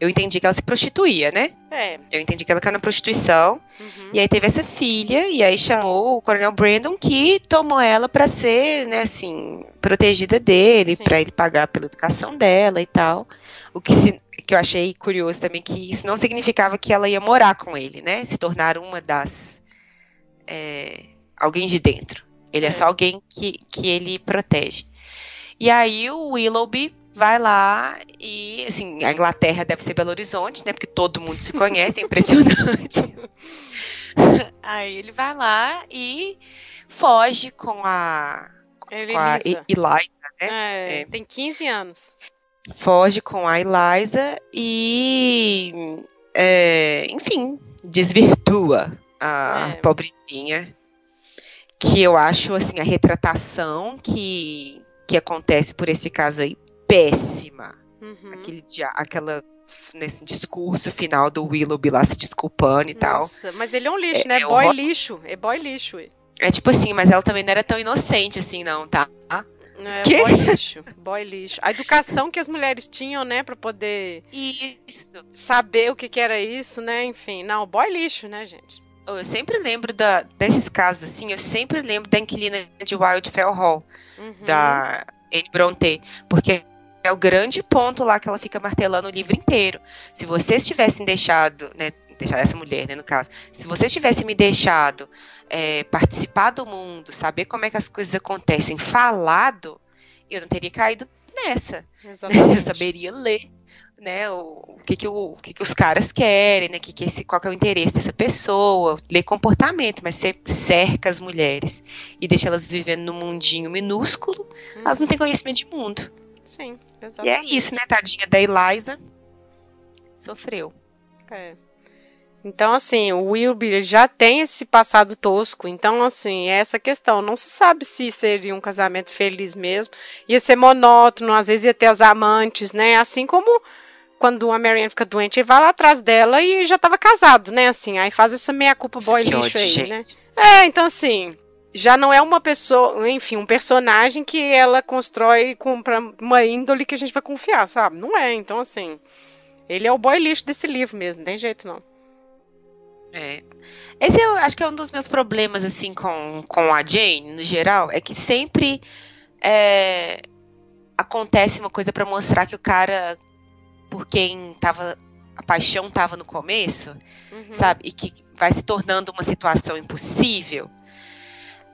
eu entendi que ela se prostituía, né? É. Eu entendi que ela caiu na prostituição. Uhum. E aí teve essa filha, e aí chamou o Coronel Brandon, que tomou ela para ser, né, assim, protegida dele, para ele pagar pela educação dela e tal. O que, se, que eu achei curioso também, que isso não significava que ela ia morar com ele, né? Se tornar uma das. É, alguém de dentro. Ele é, é só alguém que, que ele protege. E aí o Willoughby vai lá e, assim, a Inglaterra deve ser Belo Horizonte, né? Porque todo mundo se conhece, é impressionante. Aí ele vai lá e foge com a, com a Eliza, né? É, é. Tem 15 anos. Foge com a Eliza e, é, enfim, desvirtua a é. pobrezinha. Que eu acho, assim, a retratação que, que acontece por esse caso aí péssima. Uhum. Aquele dia, aquela nesse discurso final do Willoughby lá se desculpando e Nossa, tal. Mas ele é um lixo, é, né? É boy lixo. É boy lixo. É tipo assim, mas ela também não era tão inocente assim, não, tá? É, que? boy lixo, boy lixo. A educação que as mulheres tinham, né, para poder isso. saber o que, que era isso, né? Enfim, não, boy lixo, né, gente? Eu sempre lembro da, desses casos, assim, eu sempre lembro da inquilina de Wildfell Hall, uhum. da Anne Bronte, porque é o grande ponto lá que ela fica martelando o livro inteiro. Se vocês tivessem deixado, né, deixar essa mulher, né, no caso, se vocês tivessem me deixado é, participar do mundo, saber como é que as coisas acontecem, falado, eu não teria caído nessa. Exatamente. Eu saberia ler, né, o, o que que, o, o que que os caras querem, né, que que esse, qual que é o interesse dessa pessoa, ler comportamento, mas você cerca as mulheres e deixa elas vivendo num mundinho minúsculo, uhum. elas não têm conhecimento de mundo. Sim, exatamente. E é isso, né, tadinha da Eliza. Sofreu. É. Então, assim, o Wilby já tem esse passado tosco. Então, assim, é essa questão. Não se sabe se seria um casamento feliz mesmo. Ia ser monótono, às vezes ia ter as amantes, né? Assim como quando a Marianne fica doente, ele vai lá atrás dela e já estava casado, né? Assim, aí faz essa meia-culpa boy lixo aí, gente. né? É, então, assim, já não é uma pessoa, enfim, um personagem que ela constrói com uma índole que a gente vai confiar, sabe? Não é, então assim, ele é o boy lixo desse livro mesmo, não tem jeito não. É. Esse eu acho que é um dos meus problemas assim com, com a Jane, no geral, é que sempre é, acontece uma coisa para mostrar que o cara por quem tava a paixão tava no começo, uhum. sabe? E que vai se tornando uma situação impossível.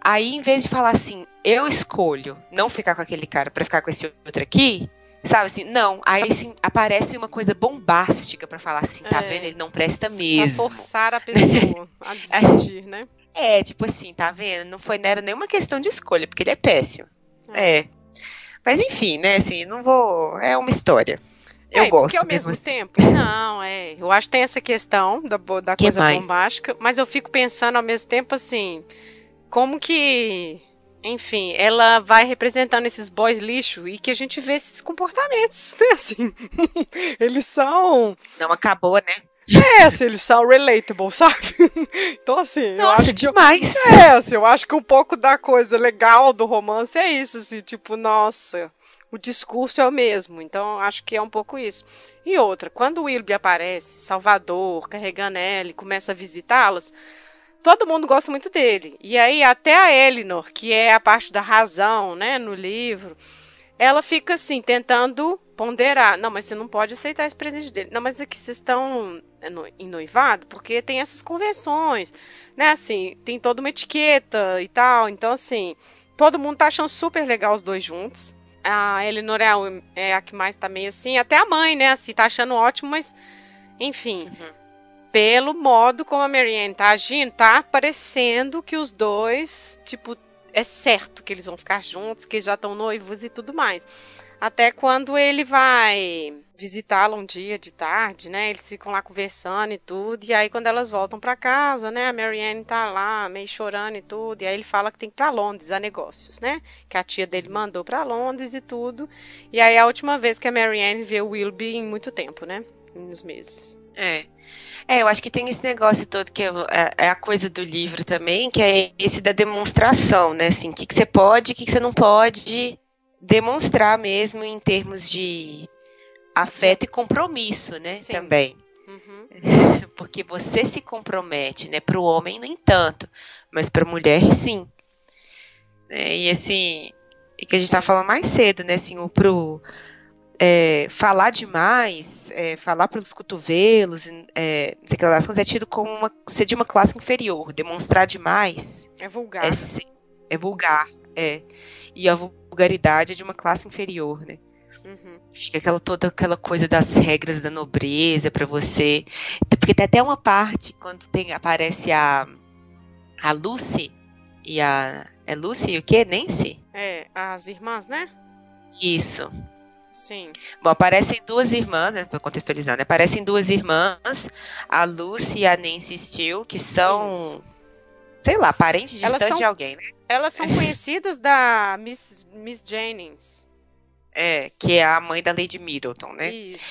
Aí, em vez de falar assim, eu escolho não ficar com aquele cara para ficar com esse outro aqui, sabe assim, não. Aí assim, aparece uma coisa bombástica para falar assim, tá é. vendo? Ele não presta mesmo. Pra forçar a pessoa a desistir, né? É, tipo assim, tá vendo? Não foi, não era nenhuma questão de escolha, porque ele é péssimo. É. é. Mas enfim, né, assim, não vou. É uma história. Eu é, gosto. Porque ao mesmo, mesmo assim. tempo. Não, é. Eu acho que tem essa questão da, da coisa mais? bombástica, mas eu fico pensando ao mesmo tempo assim como que, enfim, ela vai representando esses boys lixo e que a gente vê esses comportamentos, né? Assim, eles são. Não acabou, né? É, assim, eles são relatable, sabe? Então, assim, Nossa, eu acho demais. Que, é, assim, eu acho que um pouco da coisa legal do romance é isso, assim, tipo, nossa, o discurso é o mesmo. Então, acho que é um pouco isso. E outra, quando o Wilby aparece, Salvador, carregando ela e começa a visitá-las, todo mundo gosta muito dele. E aí até a Elinor, que é a parte da razão, né, no livro, ela fica assim tentando ponderar. Não, mas você não pode aceitar esse presente dele. Não, mas aqui vocês estão é, em noivado porque tem essas convenções, né? Assim, tem toda uma etiqueta e tal. Então assim, todo mundo tá achando super legal os dois juntos. A Elinor é a, é a que mais tá meio assim, até a mãe, né? Assim, tá achando ótimo, mas enfim. Uhum pelo modo como a Marianne tá agindo, tá parecendo que os dois, tipo, é certo que eles vão ficar juntos, que já estão noivos e tudo mais. Até quando ele vai visitá-la um dia de tarde, né? Eles ficam lá conversando e tudo. E aí, quando elas voltam para casa, né? A Marianne tá lá, meio chorando e tudo. E aí, ele fala que tem que ir pra Londres a negócios, né? Que a tia dele mandou para Londres e tudo. E aí, a última vez que a Marianne vê o Wilby em muito tempo, né? Uns meses. É. É, eu acho que tem esse negócio todo que é, é, a coisa do livro também, que é esse da demonstração, né? Assim, o que, que você pode, o que, que você não pode demonstrar mesmo em termos de afeto e compromisso, né? Sim. Também. Uhum. Porque você se compromete, né? Para o homem nem tanto, mas para a mulher sim. É, e assim, e que a gente estava falando mais cedo, né? Assim, o pro é, falar demais, é, falar pelos cotovelos, é, não sei que lá, é tido como uma, ser de uma classe inferior. Demonstrar demais é vulgar. É, é vulgar, é e a vulgaridade é de uma classe inferior, né? Uhum. Fica aquela, toda aquela coisa das regras da nobreza para você. Porque tem até uma parte quando tem, aparece a, a Lucy e a. É Lucy e o que? Nancy? É, as irmãs, né? Isso. Sim. Bom, aparecem duas irmãs, né, para contextualizar, né? Aparecem duas irmãs, a Lucy e a Nancy Steele, que são Isso sei lá, parente distante são, de alguém, né? Elas são conhecidas da Miss, Miss Jennings. É, que é a mãe da Lady Middleton, né? Isso.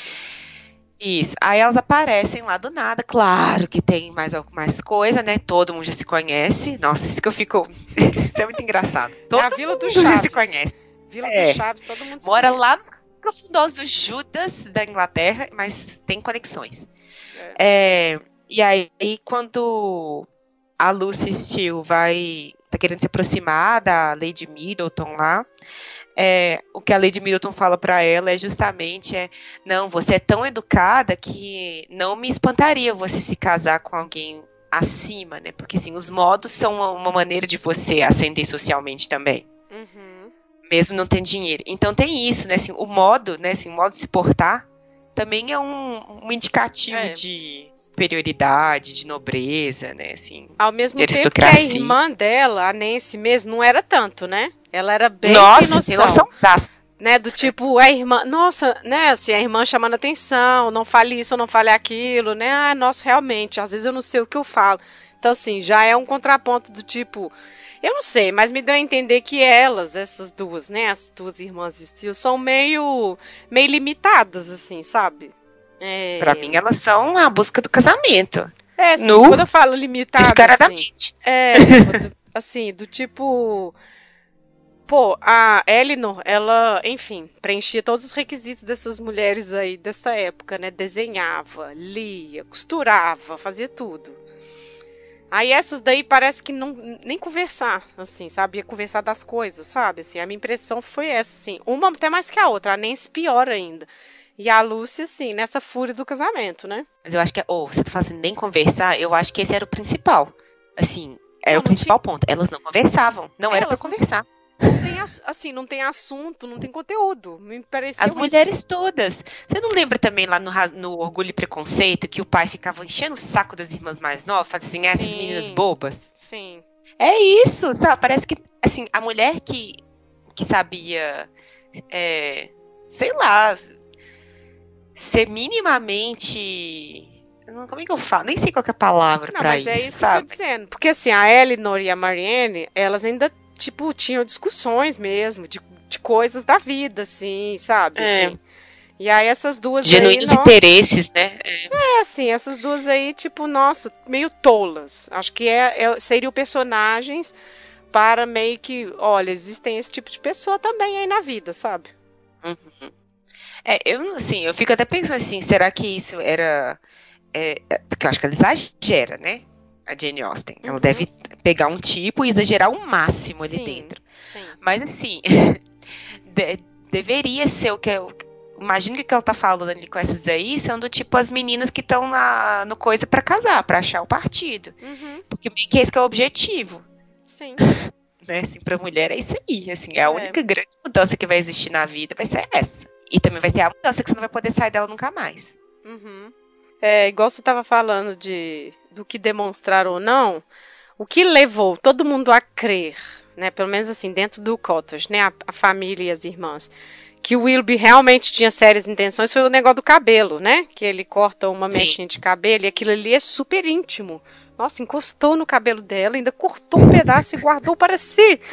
Isso. Aí elas aparecem lá do nada. Claro que tem mais, mais coisa, né? Todo mundo já se conhece. Nossa, isso que eu fico. isso é muito engraçado. Todo é a Vila mundo já se conhece. Vila é. do Chaves, todo mundo Mora conhece. lá nos profundosos Judas da Inglaterra, mas tem conexões. É. É, e aí, quando a Lucy Steele vai tá querendo se aproximar da Lady Middleton lá. É, o que a Lady Middleton fala para ela é justamente é, não, você é tão educada que não me espantaria você se casar com alguém acima, né? Porque assim, os modos são uma, uma maneira de você ascender socialmente também. Uhum. Mesmo não tendo dinheiro. Então tem isso, né? Assim, o modo, né? Assim, o modo de se portar também é um, um indicativo é. de superioridade, de nobreza, né? Assim, Ao mesmo tempo que a irmã dela, a Nancy mesmo, não era tanto, né? Ela era bem Nossa, sem noção. Sem noção né, do tipo, a irmã, nossa, né, assim, a irmã chamando atenção, não fale isso, não fale aquilo, né, ah, nossa, realmente, às vezes eu não sei o que eu falo. Então, assim, já é um contraponto do tipo, eu não sei, mas me deu a entender que elas, essas duas, né, as duas irmãs Steel, são meio, meio limitadas, assim, sabe? É... Pra mim, elas são a busca do casamento. É, assim, no... quando eu falo limitadas, Descaradamente. Assim, é, assim, do tipo... Pô, a Eleanor, ela, enfim, preenchia todos os requisitos dessas mulheres aí dessa época, né? Desenhava, lia, costurava, fazia tudo. Aí essas daí parece que não nem conversar, assim, sabia conversar das coisas, sabe? Assim, a minha impressão foi essa, assim. Uma até mais que a outra, a Nancy pior ainda. E a Lúcia, assim, nessa fúria do casamento, né? Mas eu acho que, ou oh, você tá falando assim, nem conversar, eu acho que esse era o principal. Assim, era não, o principal tinha... ponto. Elas não conversavam. Não Elas era para conversar. Não assim, não tem assunto, não tem conteúdo. Me parecia As mulheres isso. todas. Você não lembra também lá no, no, Orgulho e Preconceito que o pai ficava enchendo o saco das irmãs mais novas, falando assim, ah, essas meninas bobas? Sim. É isso, sabe? Parece que, assim, a mulher que, que sabia, é, sei lá, ser minimamente como é que eu falo? Nem sei qual é a palavra pra isso. Mas é isso sabe? que eu tô dizendo. Porque assim, a Eleanor e a Marianne, elas ainda tipo, tinham discussões mesmo, de, de coisas da vida, assim, sabe? É. Assim. E aí essas duas Genuínos aí, interesses, né? É. é. assim, essas duas aí, tipo, nossa, meio tolas. Acho que é, é, seriam personagens para meio que, olha, existem esse tipo de pessoa também aí na vida, sabe? Uhum. É, eu, assim, eu fico até pensando assim, será que isso era... É, é porque eu acho que ela exagera, né? A Jane Austen. Ela uhum. deve pegar um tipo e exagerar o máximo ali sim, dentro. Sim. Mas assim, de, deveria ser o que eu. Imagino que o que ela tá falando ali com essas aí são do tipo as meninas que estão no coisa para casar, para achar o partido. Uhum. Porque meio que esse que é o objetivo. Sim. né, assim, pra mulher é isso aí. Assim, é a é. única grande mudança que vai existir na vida vai ser essa. E também vai ser a mudança que você não vai poder sair dela nunca mais. Uhum. É, igual você estava falando de do que demonstrar ou não, o que levou todo mundo a crer né? Pelo menos assim, dentro do Cottage, né? A, a família e as irmãs. Que o Willoughby realmente tinha sérias intenções foi o negócio do cabelo, né? Que ele corta uma Sim. mechinha de cabelo e aquilo ali é super íntimo. Nossa, encostou no cabelo dela, ainda cortou um pedaço e guardou para si.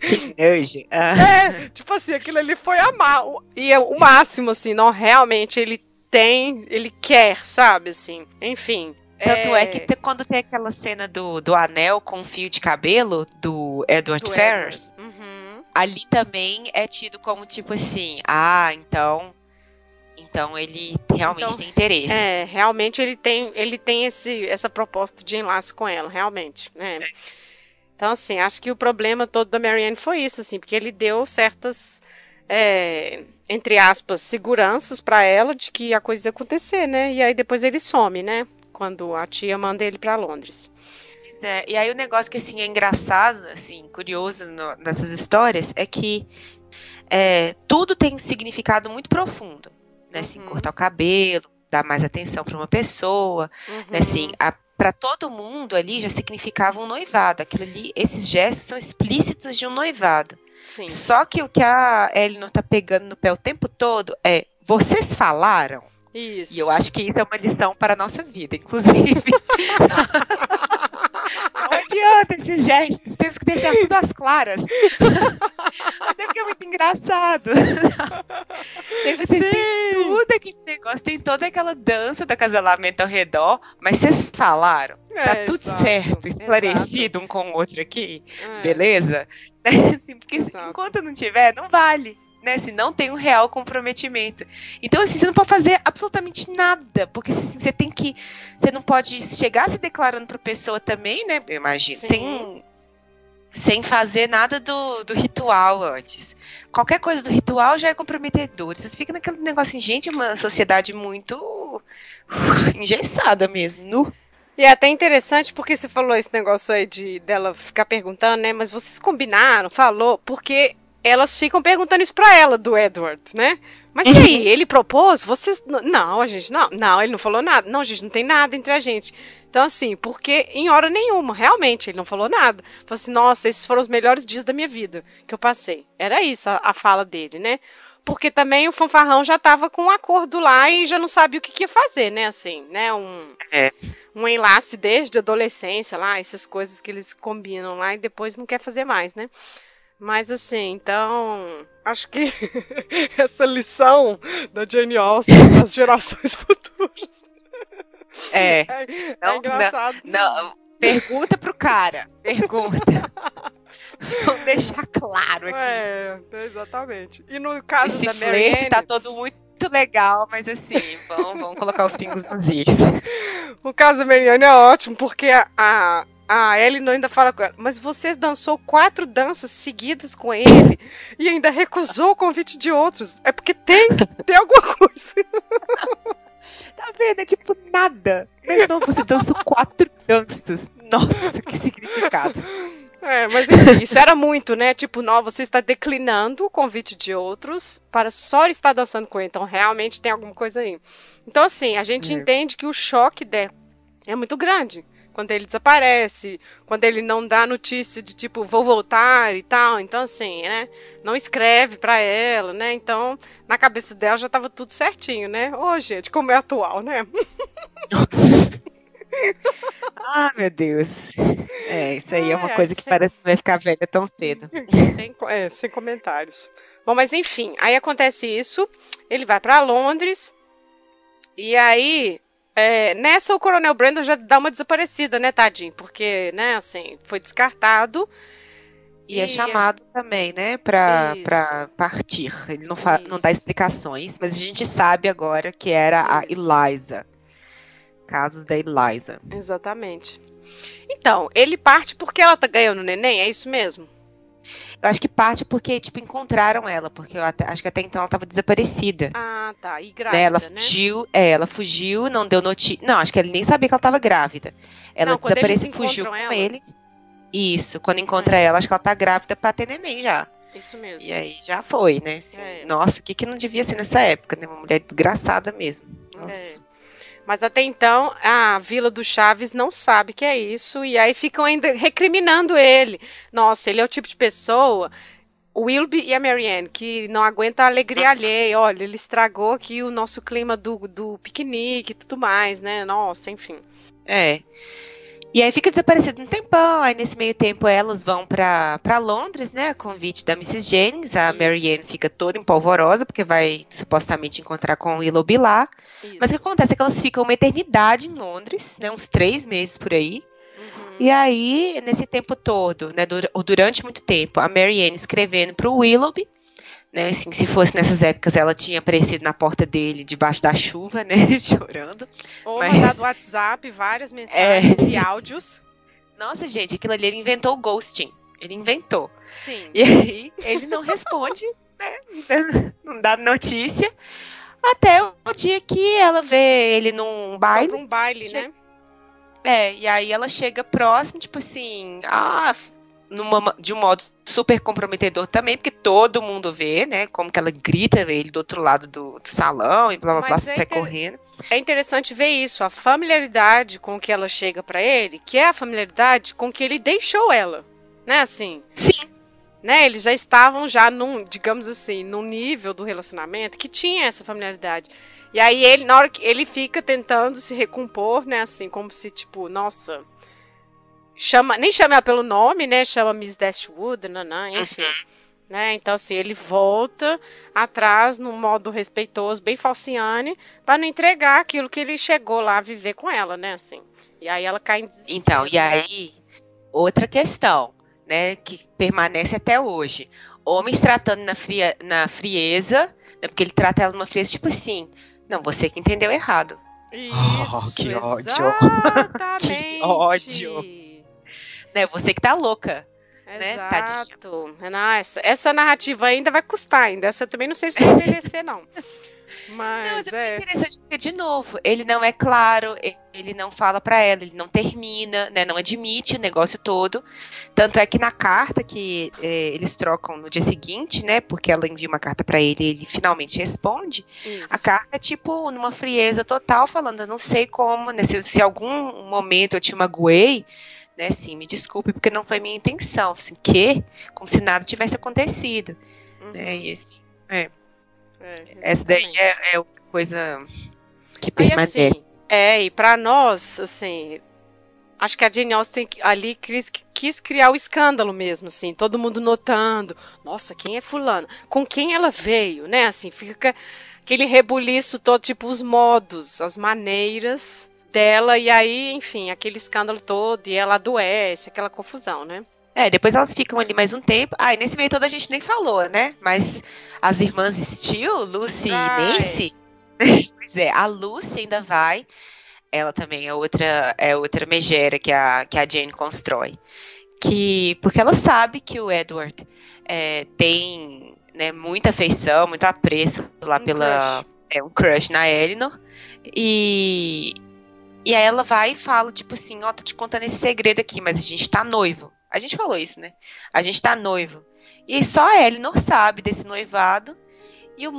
que nojo. Ah. É, tipo assim, aquilo ali foi amar. E é o máximo, assim, não, realmente ele tem, ele quer, sabe, assim. Enfim. Tanto é, é que quando tem aquela cena do, do anel com fio de cabelo do Edward do Ferrars, uhum. ali também é tido como tipo assim, ah, então então ele realmente então, tem interesse. É, realmente ele tem, ele tem esse, essa proposta de enlace com ela, realmente, né? É. Então, assim, acho que o problema todo da Marianne foi isso, assim, porque ele deu certas, é, entre aspas, seguranças para ela de que a coisa ia acontecer, né? E aí depois ele some, né? Quando a tia manda ele para Londres. É, e aí o negócio que assim é engraçado, assim, curioso no, nessas histórias é que é, tudo tem um significado muito profundo né? Assim, uhum. cortar o cabelo, dar mais atenção para uma pessoa, uhum. né? Assim, para todo mundo ali já significava um noivado. Aquilo ali, esses gestos são explícitos de um noivado. Sim. Só que o que a Elinor tá pegando no pé o tempo todo é: vocês falaram? Isso. E eu acho que isso é uma lição para a nossa vida, inclusive. Não adianta esses gestos, temos que deixar tudo às claras. Mas é porque é muito engraçado. Tem, tem tudo aquele negócio, tem toda aquela dança do acasalamento ao redor, mas vocês falaram. É, tá tudo exato, certo, esclarecido exato. um com o outro aqui, é. beleza? Porque exato. enquanto não tiver, não vale né? Se não tem um real comprometimento. Então, assim, você não pode fazer absolutamente nada, porque assim, você tem que. Você não pode chegar se declarando para pessoa também, né? Eu imagino, sem, sem fazer nada do, do ritual antes. Qualquer coisa do ritual já é comprometedor. Você fica naquele negócio assim, gente, é uma sociedade muito uh, engessada mesmo. No. E é até interessante porque você falou esse negócio aí de dela ficar perguntando, né? Mas vocês combinaram, falou, porque elas ficam perguntando isso pra ela, do Edward, né? Mas e aí, ele propôs? Vocês. Não, a gente. Não, não, ele não falou nada. Não, gente, não tem nada entre a gente. Então, assim, porque em hora nenhuma, realmente, ele não falou nada. Falou assim, nossa, esses foram os melhores dias da minha vida que eu passei. Era isso a, a fala dele, né? Porque também o fanfarrão já tava com um acordo lá e já não sabia o que, que ia fazer, né? Assim, né? Um, é. um enlace desde a adolescência lá, essas coisas que eles combinam lá e depois não quer fazer mais, né? Mas assim, então, acho que essa lição da Jane Austen das gerações futuras. É. É, não, é engraçado. Não, não, pergunta pro cara. Pergunta. Vamos deixar claro aqui. É, exatamente. E no caso Esse da flerte tá todo muito legal, mas assim, vamos, vamos colocar os pingos nos is. O caso da Marianne é ótimo, porque a, a Eleanor ainda fala com ela, mas você dançou quatro danças seguidas com ele e ainda recusou o convite de outros. É porque tem, tem alguma coisa. Tá vendo? É tipo nada. Mas não, você dançou quatro danças. Nossa, que significado. É, mas enfim, isso era muito, né? Tipo, não, você está declinando o convite de outros para só estar dançando com ele. Então, realmente tem alguma coisa aí. Então, assim, a gente é. entende que o choque dela é muito grande quando ele desaparece, quando ele não dá notícia de tipo, vou voltar e tal. Então, assim, né? Não escreve pra ela, né? Então, na cabeça dela já tava tudo certinho, né? Ô, oh, gente, como é atual, né? Ah, meu Deus. É, isso aí é, é uma coisa que sem... parece que vai ficar velha tão cedo. Sem, é, sem comentários. Bom, mas enfim, aí acontece isso. Ele vai para Londres. E aí é, nessa, o Coronel Brandon já dá uma desaparecida, né, tadinho? Porque, né, assim, foi descartado. E, é e é chamado é... também, né, pra, pra partir. Ele não, fa... não dá explicações, mas a gente sabe agora que era Isso. a Eliza. Casos da Eliza. Exatamente. Então, ele parte porque ela tá ganhando neném, é isso mesmo? Eu acho que parte porque, tipo, encontraram ela, porque eu até, acho que até então ela estava desaparecida. Ah, tá. E grávida, né? Ela fugiu, é, ela fugiu, não deu notícia. Não, acho que ele nem sabia que ela estava grávida. Ela não, desapareceu e fugiu com ela. ele. Isso, quando encontra é. ela, acho que ela tá grávida pra ter neném já. Isso mesmo. E aí já foi, né? Assim, é. Nossa, o que, que não devia ser nessa época, né? Uma mulher desgraçada mesmo. Nossa. É. Mas até então, a Vila do Chaves não sabe que é isso, e aí ficam ainda recriminando ele. Nossa, ele é o tipo de pessoa o Wilby e a Marianne, que não aguenta a alegria alheia. Olha, ele estragou aqui o nosso clima do, do piquenique e tudo mais, né? Nossa, enfim. É. E aí fica desaparecido um tempão, aí nesse meio tempo elas vão para Londres, né, a convite da Mrs. Jennings, a. Marianne fica toda empolvorosa, porque vai supostamente encontrar com o Willoughby lá, Isso. mas o que acontece é que elas ficam uma eternidade em Londres, né, uns três meses por aí, e aí, nesse tempo todo, né, ou durante muito tempo, a Marianne escrevendo para o Willoughby, né, assim, se fosse nessas épocas, ela tinha aparecido na porta dele, debaixo da chuva, né, chorando. Ou mas... mandado WhatsApp, várias mensagens é... e áudios. Nossa, gente, aquilo ali, ele inventou o ghosting. Ele inventou. Sim. E aí, ele não responde, né, não dá notícia. Até o dia que ela vê ele num baile. Só um baile, né? É, e aí ela chega próximo, tipo assim, ah, numa, de um modo super comprometedor também, porque todo mundo vê, né, como que ela grita ele do outro lado do, do salão e blá blá blá, é sai correndo. É interessante ver isso, a familiaridade com que ela chega para ele, que é a familiaridade com que ele deixou ela, né, assim. Sim. Né, eles já estavam já num, digamos assim, num nível do relacionamento que tinha essa familiaridade. E aí ele, na hora que ele fica tentando se recompor, né, assim, como se, tipo, nossa. Chama, nem chama ela pelo nome, né? Chama Miss Dashwood, nanã, enfim. Uhum. Né? Então, assim, ele volta atrás num modo respeitoso, bem falciane, para não entregar aquilo que ele chegou lá a viver com ela, né? Assim. E aí ela cai em desespero. Então, e aí, outra questão, né, que permanece até hoje. Homens tratando na, fria, na frieza, né, porque ele trata ela numa frieza, tipo assim, não, você que entendeu errado. Isso, oh, que ódio. que ódio. Né, você que tá louca. Né, Exato. Né, essa, essa narrativa ainda vai custar ainda. Essa eu também não sei se vai envelhecer, não. Mas, não, mas é, é interessante porque, de novo, ele não é claro, ele não fala para ela, ele não termina, né, não admite o negócio todo. Tanto é que na carta que é, eles trocam no dia seguinte, né, porque ela envia uma carta para ele e ele finalmente responde, Isso. a carta é tipo numa frieza total, falando, eu não sei como, né, se, se algum momento eu te magoei, né, sim, me desculpe porque não foi minha intenção, assim, que? Como se nada tivesse acontecido, uhum. né, e assim, é. É, Essa daí é, é outra coisa que permanece. Aí, assim, é, e para nós, assim, acho que a Jane Austen ali quis, quis, criar o escândalo mesmo, assim, todo mundo notando, nossa, quem é fulano? Com quem ela veio, né? Assim, fica aquele rebuliço todo, tipo, os modos, as maneiras dela, e aí, enfim, aquele escândalo todo, e ela adoece, aquela confusão, né? É, depois elas ficam ali mais um tempo. Ah, e nesse meio todo a gente nem falou, né? Mas as irmãs Steel, Lucy Ai. e Nancy. pois é, a Lucy ainda vai. Ela também é outra, é outra megera que a, que a Jane constrói. Que, porque ela sabe que o Edward é, tem né, muita afeição, muito apreço lá um pela. Crush. É um crush na Eleanor. E, e aí ela vai e fala, tipo assim, ó, oh, tô te contando esse segredo aqui, mas a gente tá noivo. A gente falou isso, né? A gente tá noivo. E só a Eleanor sabe desse noivado. E o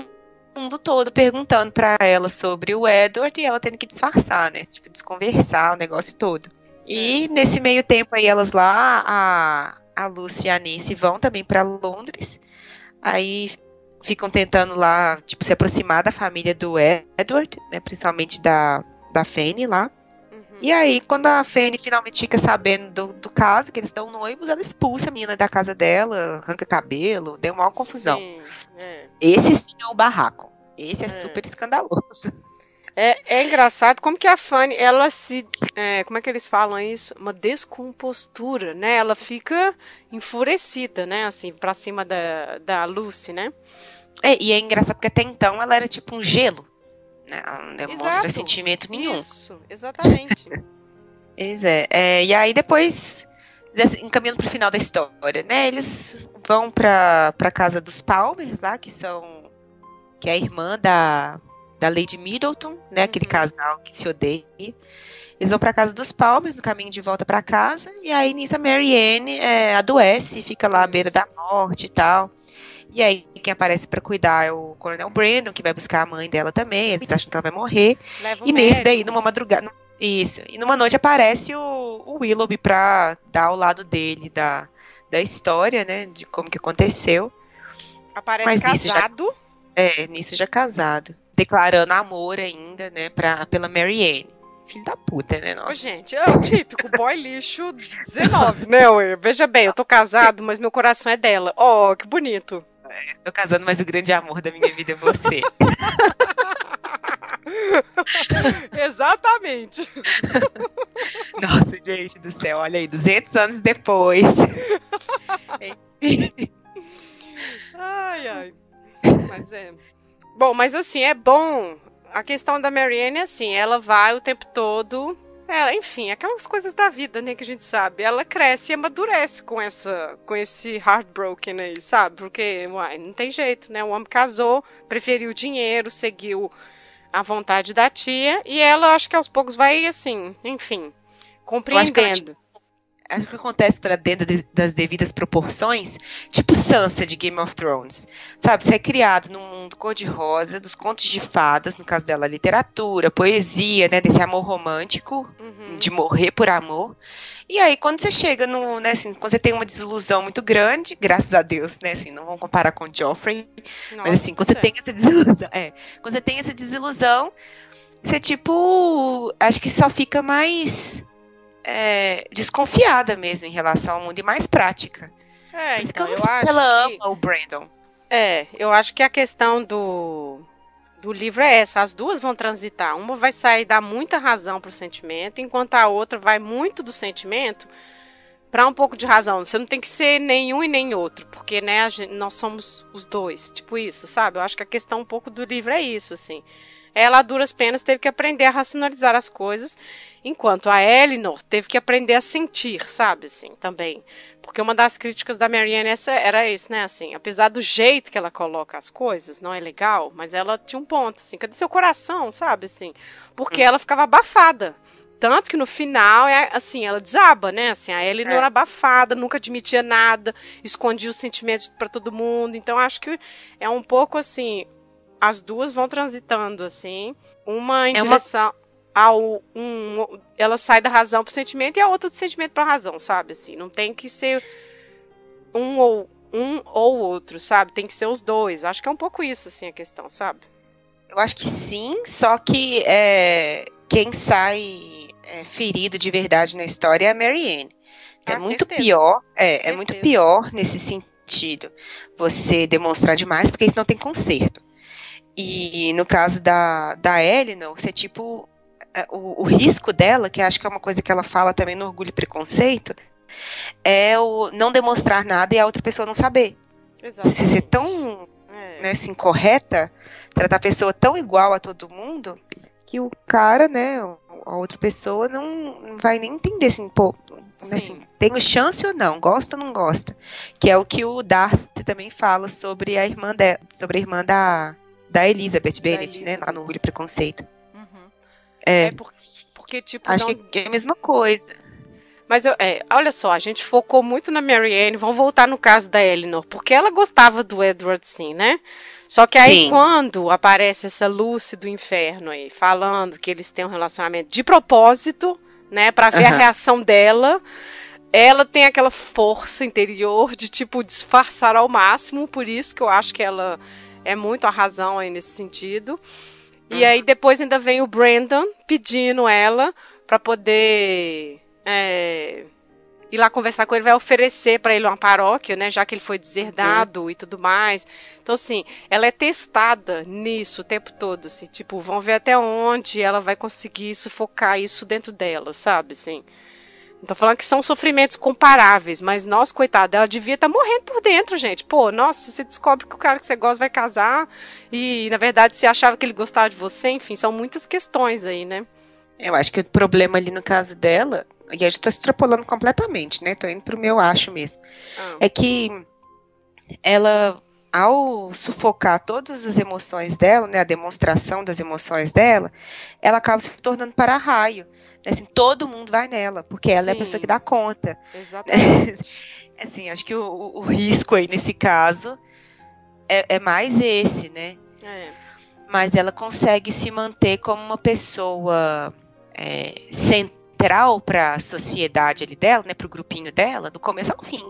mundo todo perguntando para ela sobre o Edward e ela tendo que disfarçar, né? Tipo, desconversar o negócio todo. E nesse meio tempo aí elas lá, a, a Lucy e a Nancy vão também para Londres. Aí ficam tentando lá, tipo, se aproximar da família do Edward, né? Principalmente da, da Fanny lá. E aí, quando a Fanny finalmente fica sabendo do, do caso, que eles estão noivos, ela expulsa a menina da casa dela, arranca cabelo, deu uma confusão. Sim, é. Esse sim é o barraco. Esse é, é. super escandaloso. É, é, engraçado como que a Fanny, ela se. É, como é que eles falam isso? Uma descompostura, né? Ela fica enfurecida, né? Assim, pra cima da, da Lucy, né? É, e é engraçado porque até então ela era tipo um gelo né? Ela não demonstra Exato. sentimento nenhum. Isso, exatamente. pois é, é. E aí depois, encaminhando para o final da história, né? Eles vão para a casa dos Palmers lá, que são que é a irmã da, da Lady Middleton, né? Aquele uhum. casal que se odeia. Eles vão para casa dos Palmers no caminho de volta para casa e aí nisso a Marianne é, adoece, fica lá à beira da morte e tal. E aí, quem aparece para cuidar é o Coronel Brandon, que vai buscar a mãe dela também. Eles acham que ela vai morrer. Leva um e nesse médico. daí, numa madrugada. Isso. E numa noite aparece o, o Willoughby pra dar o lado dele da, da história, né? De como que aconteceu. Aparece Mas nisso já- casado. É, nisso já casado. Declarando amor ainda, né, pra, pela Mary Ann. Filho da puta, né? Ô, Nossa. gente, é o típico boy lixo 19, né? ué? Veja bem, eu tô casado, mas meu coração é dela. Oh, que bonito. Estou casando, mas o grande amor da minha vida é você. Exatamente. Nossa, gente do céu, olha aí, 200 anos depois. Ai, ai. Mas é. Bom, mas assim, é bom. A questão da Marianne é assim, ela vai o tempo todo. Ela, enfim, aquelas coisas da vida, né, que a gente sabe. Ela cresce e amadurece com essa, com esse heartbroken aí, sabe? Porque, uai, não tem jeito, né? O homem casou, preferiu o dinheiro, seguiu a vontade da tia, e ela acho que aos poucos vai assim, enfim, compreendendo. Acho que acontece para dentro de- das devidas proporções, tipo Sansa de Game of Thrones. Sabe, você é criado num mundo cor-de-rosa, dos contos de fadas, no caso dela, literatura, poesia, né, desse amor romântico, Uhum. de morrer por amor. E aí, quando você chega no, né, assim, quando você tem uma desilusão muito grande, graças a Deus, né, assim, não vamos comparar com Joffrey, Nossa, mas assim, quando você é. tem essa desilusão, é, quando você tem essa desilusão, você tipo, acho que só fica mais é, desconfiada mesmo em relação ao mundo e mais prática. É, Por isso que então, eu não eu acho se ela que- ama o Brandon. É, eu acho que a questão do, do livro é essa. As duas vão transitar. Uma vai sair dar muita razão pro sentimento, enquanto a outra vai muito do sentimento para um pouco de razão. Você não tem que ser nenhum e nem outro, porque né, gente- nós somos os dois. Tipo isso, sabe? Eu acho que a questão um pouco do livro é isso, assim. Ela, a duras penas, teve que aprender a racionalizar as coisas, enquanto a Eleanor teve que aprender a sentir, sabe, assim, também. Porque uma das críticas da Marianne essa era esse, né, assim, apesar do jeito que ela coloca as coisas, não é legal, mas ela tinha um ponto, assim, cadê seu coração, sabe, assim, porque ela ficava abafada. Tanto que no final, é assim, ela desaba, né? Assim, a não É. abafada, nunca admitia nada, escondia os sentimentos pra todo mundo. Então, acho que é um pouco assim, as duas vão transitando, assim, uma em É uma- direção ao um, ela sai da razão pro sentimento e a outra do sentimento pra razão, sabe? Assim, não tem que ser um ou um ou outro, sabe? Tem que ser os dois. Acho que é um pouco isso assim a questão, sabe? Eu acho que sim, só que é, quem sai é, ferido de verdade na história é a Marianne. É Ah, muito certeza. pior, é, é muito pior nesse sentido. Você demonstrar demais, porque isso não tem conserto. E no caso da, da Eleanor, você tipo. é, O, o risco dela, que acho que é uma coisa que ela fala também no Orgulho e Preconceito, é o não demonstrar nada e a outra pessoa não saber. Você ser tão É. né, assim, correta, tratar a pessoa tão igual a todo mundo, que o cara, né, a outra pessoa não, não vai nem entender assim, pô, Sim. assim, tenho chance ou não, gosta ou não gosta. Que é o que o Darcy também fala sobre a irmã dela, sobre a irmã da, da Elizabeth Bennet, né, lá no Orgulho e Preconceito. Uhum. É, É porque, porque tipo, acho não- que é a mesma coisa. Mas eu- é, olha só, a gente focou muito na Marianne, vamos voltar no caso da Eleanor, porque ela gostava do Edward sim, né? Só que aí Sim. quando aparece essa Lucy do inferno aí, falando que eles têm um relacionamento de propósito, né, Pra ver a reação dela, ela tem aquela força interior de tipo disfarçar ao máximo, por isso que eu acho que ela é muito a razão aí nesse sentido. E Uhum. aí depois ainda vem o Brandon pedindo ela pra poder é, ir lá conversar com ele, vai oferecer pra ele uma paróquia, né, já que ele foi deserdado e tudo mais. Então assim, ela é testada nisso o tempo todo, assim, tipo, vão ver até onde ela vai conseguir sufocar isso dentro dela, sabe, assim. Não tô falando que são sofrimentos comparáveis, mas nossa, coitada, ela devia estar morrendo por dentro, gente. Pô, nossa, se você descobre que o cara que você gosta vai casar e, na verdade, você achava que ele gostava de você, enfim, são muitas questões aí, né? Eu acho que o problema ali no caso dela, e eu já tô extrapolando completamente, né, tô indo pro meu acho mesmo. Ah, é que ela, ao sufocar todas as emoções dela, né, a demonstração das emoções dela, ela acaba se tornando para-raio. Assim, todo mundo vai nela, porque ela é a Sim. pessoa que dá conta. exatamente. Assim, acho que o, o risco aí nesse caso é, é mais esse, né? É. Mas ela consegue se manter como uma pessoa é, central para a sociedade ali dela, né? Para o grupinho dela, do começo ao fim.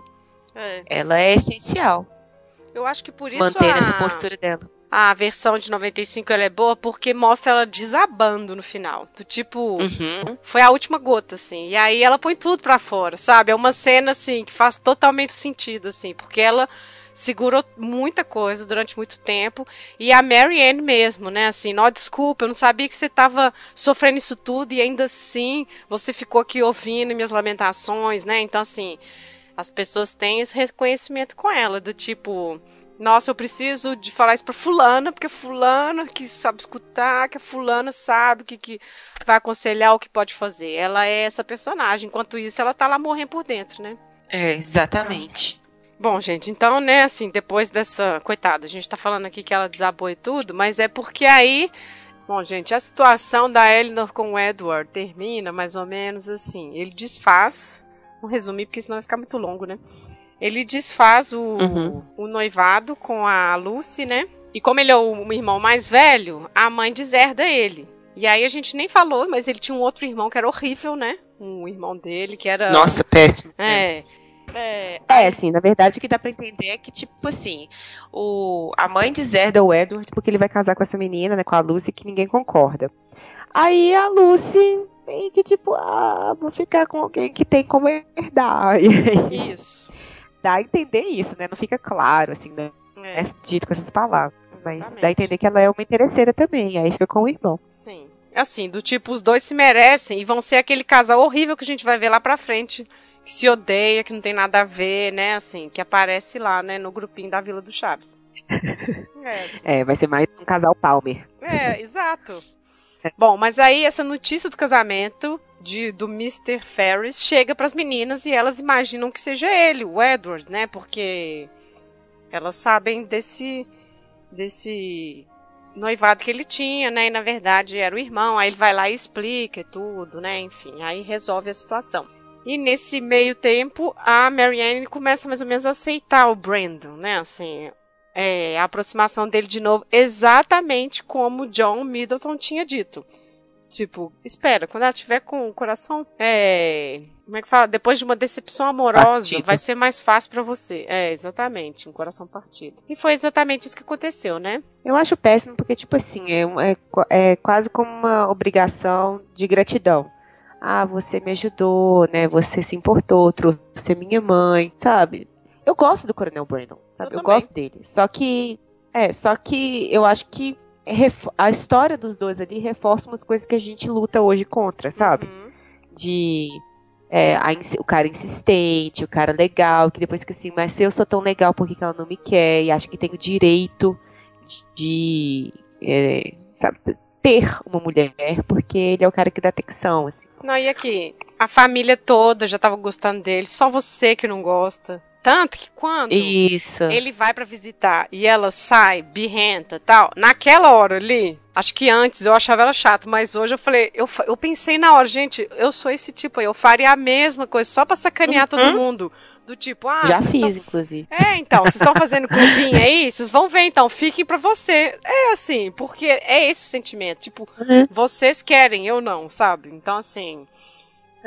É. Ela é essencial. Eu acho que por isso manter a... essa postura dela. A versão de 95 ela é boa porque mostra ela desabando no final. Do tipo, uhum. foi a última gota, assim. E aí ela põe tudo pra fora, sabe? É uma cena, assim, que faz totalmente sentido, assim. Porque ela segurou muita coisa durante muito tempo. E a Mary Ann mesmo, né? Assim, não, desculpa, eu não sabia que você tava sofrendo isso tudo e ainda assim você ficou aqui ouvindo minhas lamentações, né? Então, assim, as pessoas têm esse reconhecimento com ela, do tipo nossa, eu preciso de falar isso pra fulana, porque fulana que sabe escutar, que a fulana sabe o que, que vai aconselhar o que pode fazer. Ela é essa personagem. Enquanto isso, ela tá lá morrendo por dentro, né? É, exatamente. Bom, gente, então, né, assim, depois dessa. Coitada, a gente tá falando aqui que ela desabou e tudo, mas é porque aí. Bom, gente, a situação da Eleanor com o Edward termina mais ou menos assim. Ele desfaz. Vou resumir, porque senão vai ficar muito longo, né? Ele desfaz o, uhum. o noivado com a Lucy, né? E como ele é o irmão mais velho, a mãe deserda ele. E aí a gente nem falou, mas ele tinha um outro irmão que era horrível, né? Um irmão dele que era. Nossa, péssimo. É. É, é, assim, na verdade o que dá pra entender é que, tipo assim, o, a mãe deserda o Edward porque ele vai casar com essa menina, né, com a Lucy, que ninguém concorda. Aí a Lucy meio que, tipo, ah, vou ficar com alguém que tem como herdar. Isso dá a entender isso, né? Não fica claro, assim, né? É. é dito com essas palavras. Exatamente. Mas dá a entender que ela é uma interesseira também. Aí fica com o irmão. Sim. Assim, do tipo, os dois se merecem e vão ser aquele casal horrível que a gente vai ver lá pra frente. Que se odeia, que não tem nada a ver, né? Assim, que aparece lá, né, no grupinho da Vila do Chaves. é, assim. é, vai ser mais um casal Palmer. É, exato. Bom, mas aí essa notícia do casamento de, do Mr. Ferris chega para as meninas e elas imaginam que seja ele, o Edward, né? Porque elas sabem desse desse noivado que ele tinha, né? E na verdade era o irmão. Aí ele vai lá e explica tudo, né? Enfim, aí resolve a situação. E nesse meio tempo, a Marianne começa mais ou menos a aceitar o Brandon, né? Assim, é, a aproximação dele de novo, exatamente como John Middleton tinha dito. Tipo, espera, quando ela tiver com o coração. É. Como é que fala? Depois de uma decepção amorosa, partido. vai ser mais fácil para você. É, exatamente, um coração partido. E foi exatamente isso que aconteceu, né? Eu acho péssimo porque, tipo assim, é, é, é quase como uma obrigação de gratidão. Ah, você me ajudou, né? Você se importou, trouxe minha mãe, sabe? Eu gosto do Coronel Brandon, sabe? Eu, eu gosto dele. Só que. É, só que eu acho que a história dos dois ali reforça umas coisas que a gente luta hoje contra, sabe? Uhum. De é, a, o cara insistente, o cara legal, que depois que assim, mas se eu sou tão legal, por que, que ela não me quer? E acho que tem o direito de, de é, sabe, ter uma mulher, porque ele é o cara que dá atenção, assim. Não, e aqui, a família toda já tava gostando dele, só você que não gosta. Tanto que quando Isso. ele vai para visitar e ela sai, birrenta tal, naquela hora ali, acho que antes eu achava ela chata, mas hoje eu falei, eu, eu pensei na hora, gente, eu sou esse tipo aí, eu faria a mesma coisa só pra sacanear uhum. todo mundo. Do tipo, ah. Já fiz, tão... inclusive. É, então, vocês estão fazendo clubinho aí, vocês vão ver, então, fiquem pra você. É assim, porque é esse o sentimento. Tipo, uhum. vocês querem, eu não, sabe? Então, assim.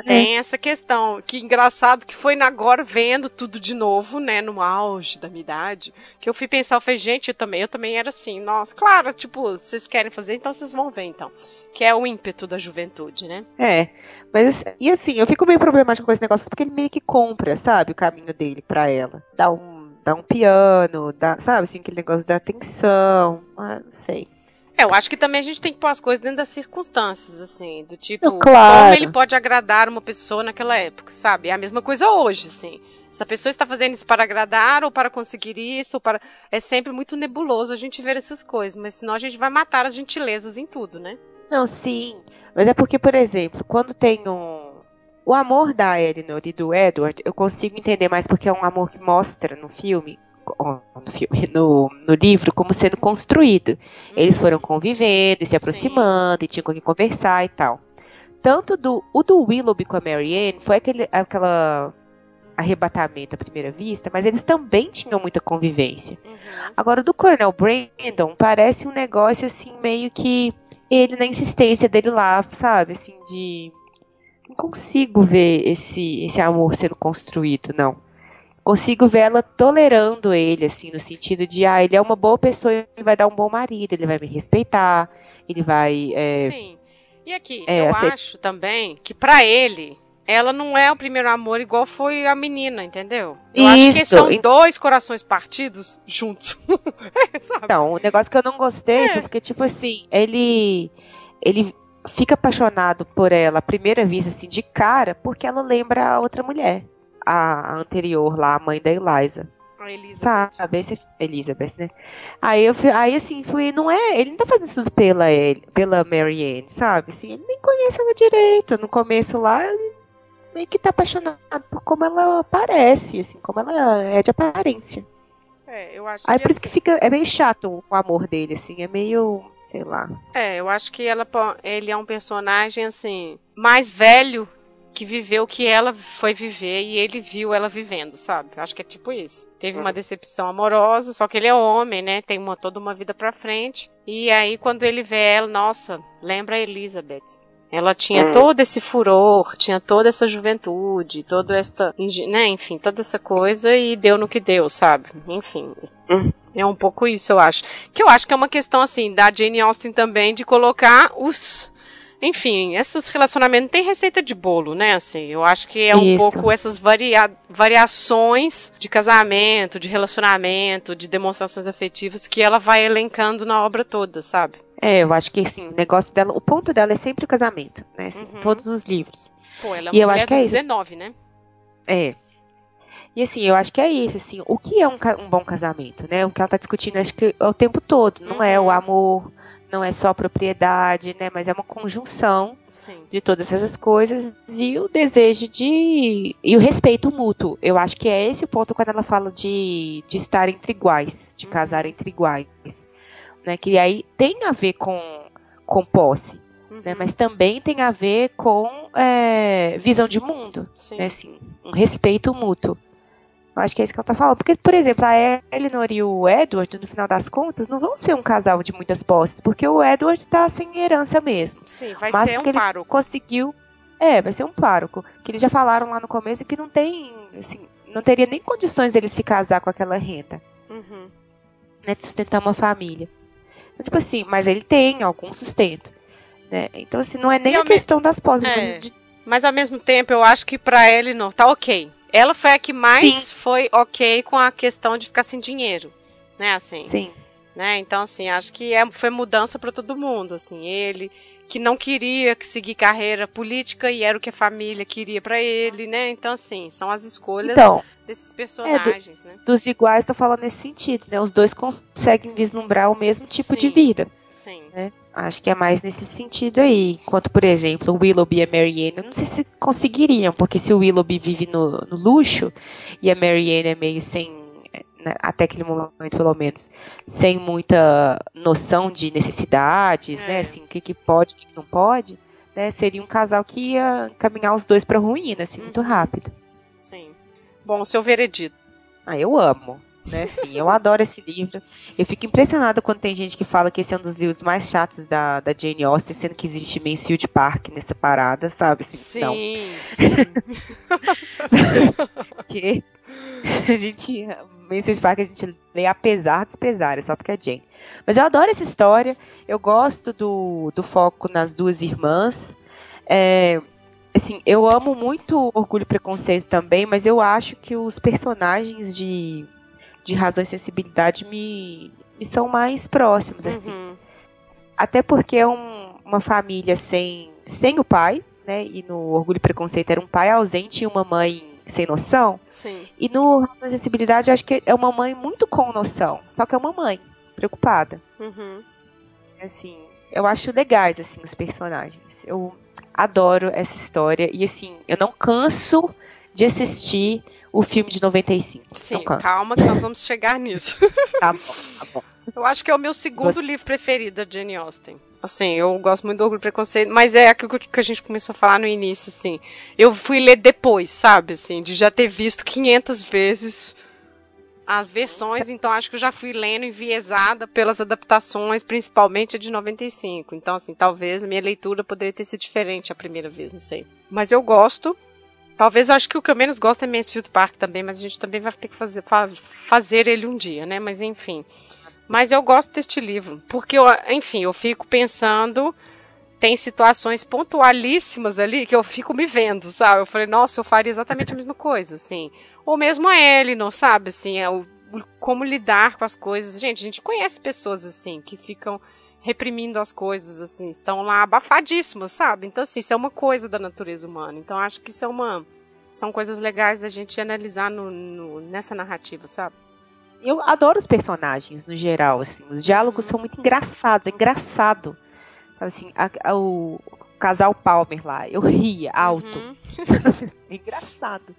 Tem essa questão. Que engraçado que foi agora vendo tudo de novo, né? No auge da minha idade. Que eu fui pensar, eu falei, gente, eu também, eu também era assim. Nossa, claro, tipo, vocês querem fazer, então vocês vão ver, então. Que é o ímpeto da juventude, né? É. Mas, e assim, eu fico meio problemático com esse negócio, porque ele meio que compra, sabe, o caminho dele pra ela. Dá um, dá um piano, dá, sabe, assim, aquele negócio da atenção. Ah, não sei. É, eu acho que também a gente tem que pôr as coisas dentro das circunstâncias, assim, do tipo, claro. como ele pode agradar uma pessoa naquela época, sabe? É a mesma coisa hoje, assim. Se a pessoa está fazendo isso para agradar ou para conseguir isso, ou para. É sempre muito nebuloso a gente ver essas coisas, mas senão a gente vai matar as gentilezas em tudo, né? Não, sim. Mas é porque, por exemplo, quando tem um. O amor da Eleanor e do Edward, eu consigo entender mais porque é um amor que mostra no filme no filme, no, no livro, como sendo construído. Eles foram convivendo e se aproximando Sim. e tinham com quem conversar e tal. Tanto do o do Willoughby com a Marianne foi aquele, aquela arrebatamento à primeira vista, mas eles também tinham muita convivência. Uhum. Agora, do Coronel Brandon, parece um negócio assim, meio que ele na insistência dele lá, sabe? Assim, de. Não consigo ver esse, esse amor sendo construído, não. Consigo ver ela tolerando ele, assim, no sentido de, ah, ele é uma boa pessoa e vai dar um bom marido, ele vai me respeitar, ele vai. É, Sim. E aqui, é, eu acho também que para ele, ela não é o primeiro amor igual foi a menina, entendeu? Eu Isso. acho que são dois corações partidos juntos. então, o negócio que eu não gostei é. porque, tipo assim, ele. Ele fica apaixonado por ela à primeira vista, assim, de cara, porque ela lembra a outra mulher. A, anterior lá, a mãe da Eliza. A Elizabeth. Sabe, esse, Elizabeth, né? Aí eu aí assim, fui, não é, ele não tá fazendo isso pela ele, pela Marianne, sabe? Assim, ele nem conhece ela direito. No começo lá, ele meio que tá apaixonado por como ela parece, assim, como ela é de aparência. É, eu acho Aí que por isso que fica. É meio chato o amor dele, assim, é meio. sei lá. É, eu acho que ela, ele é um personagem, assim, mais velho que viveu o que ela foi viver e ele viu ela vivendo, sabe? Acho que é tipo isso. Teve uma uhum. decepção amorosa, só que ele é homem, né? Tem uma, toda uma vida pra frente. E aí, quando ele vê ela, nossa, lembra a Elizabeth. Ela tinha hum. todo esse furor, tinha toda essa juventude, toda essa, né, enfim, toda essa coisa e deu no que deu, sabe? Enfim. Hum. É um pouco isso, eu acho. Que eu acho que é uma questão, assim, da Jane Austen também de colocar os. Enfim, esses relacionamentos tem receita de bolo, né? Assim, eu acho que é um isso. pouco essas varia variações de casamento, de relacionamento, de demonstrações afetivas que ela vai elencando na obra toda, sabe? É, eu acho que assim, o negócio dela, o ponto dela é sempre o casamento, né? Assim, uhum. Todos os livros. Pô, ela é e eu acho que é 19, isso. né? É. E assim, eu acho que é isso, assim, o que é um, um bom casamento, né? O que ela tá discutindo, acho que é o tempo todo, não uhum. é o uhum. amor, não é só propriedade, né? Mas é uma conjunção Sim. de todas essas coisas e o desejo de. e o respeito mútuo. Eu acho que é esse o ponto quando ela fala de, de estar entre iguais, de uhum. casar entre iguais né? Que aí tem a ver com, com posse, né, uhum. Mas também tem a ver com é, visão de mundo, Sim. né? Assim, um respeito mútuo. Eu acho que é isso que ela tá falando. Porque, por exemplo, a Eleanor e o Edward, no final das contas, não vão ser um casal de muitas posses, porque o Edward tá sem herança mesmo. Sim, vai Mas ser um pároco. conseguiu. É, vai ser um pároco. Que eles já falaram lá no começo que não tem. Assim, não teria nem condições dele se casar com aquela renda. Uhum. Né, de sustentar uma família. Então, tipo assim, mas ele tem algum sustento. Né? Então, assim, não é nem e a questão me... das pós. É. De... Mas ao mesmo tempo, eu acho que pra ele não tá ok. Ela foi a que mais Sim. foi ok com a questão de ficar sem dinheiro. Né, assim. Sim. Né? Então, assim, acho que é, foi mudança para todo mundo. Assim, ele que não queria seguir carreira política e era o que a família queria para ele, né? Então, assim, são as escolhas então, desses personagens, é, do, né? Dos iguais, tô falando nesse sentido, né? Os dois conseguem vislumbrar o mesmo tipo sim, de vida. Sim. Né? Acho que é mais nesse sentido aí. Enquanto, por exemplo, o Willoughby e a Marianne, eu não sei se conseguiriam, porque se o Willoughby vive no, no luxo e a Marianne é meio sem né, até aquele momento pelo menos, sem muita noção de necessidades, é. né, assim, o que, que pode, o que, que não pode, né, seria um casal que ia caminhar os dois para ruína, assim, uhum. muito rápido. Sim. Bom, seu veredito. Ah, eu amo. Né, sim, eu adoro esse livro. Eu fico impressionada quando tem gente que fala que esse é um dos livros mais chatos da, da Jane Austen, sendo que existe Mansfield Park nessa parada, sabe? Assim, sim, sim. a gente Mansfield Park a gente lê apesar dos pesares, só porque é Jane. Mas eu adoro essa história, eu gosto do, do foco nas duas irmãs. É, assim, eu amo muito Orgulho e Preconceito também, mas eu acho que os personagens de, de Razão e Sensibilidade me, me são mais próximos, assim. Uhum. Até porque é um, uma família sem, sem o pai, né? E no Orgulho e Preconceito era um pai ausente e uma mãe sem noção. Sim. E no Razão Acessibilidade, eu acho que é uma mãe muito com noção. Só que é uma mãe preocupada. Uhum. Assim, eu acho legais, assim, os personagens. Eu adoro essa história. E, assim, eu não canso de assistir o filme de 95. Sim, calma que nós vamos chegar nisso. tá bom, tá bom. Eu acho que é o meu segundo Você... livro preferido da Jane Austen. Assim, eu gosto muito do Orgulho e Preconceito, mas é aquilo que a gente começou a falar no início, assim. Eu fui ler depois, sabe, assim, de já ter visto 500 vezes as versões, então acho que eu já fui lendo enviesada pelas adaptações, principalmente a de 95. Então, assim, talvez a minha leitura poderia ter sido diferente a primeira vez, não sei. Mas eu gosto. Talvez eu acho que o que eu menos gosto é Mansfield Park também, mas a gente também vai ter que fazer, fazer ele um dia, né? Mas enfim. Mas eu gosto deste livro, porque, eu, enfim, eu fico pensando. Tem situações pontualíssimas ali que eu fico me vendo, sabe? Eu falei, nossa, eu faria exatamente a mesma coisa, assim. Ou mesmo a Elinor, sabe? Assim, é o, como lidar com as coisas. Gente, a gente conhece pessoas, assim, que ficam reprimindo as coisas, assim, estão lá abafadíssimas, sabe? Então, assim, isso é uma coisa da natureza humana. Então, acho que isso é uma. São coisas legais da gente analisar no, no nessa narrativa, sabe? eu adoro os personagens no geral, assim. Os diálogos são muito engraçados, é engraçado. Assim, a, a, o casal Palmer lá, eu ria alto. Uhum. é engraçado.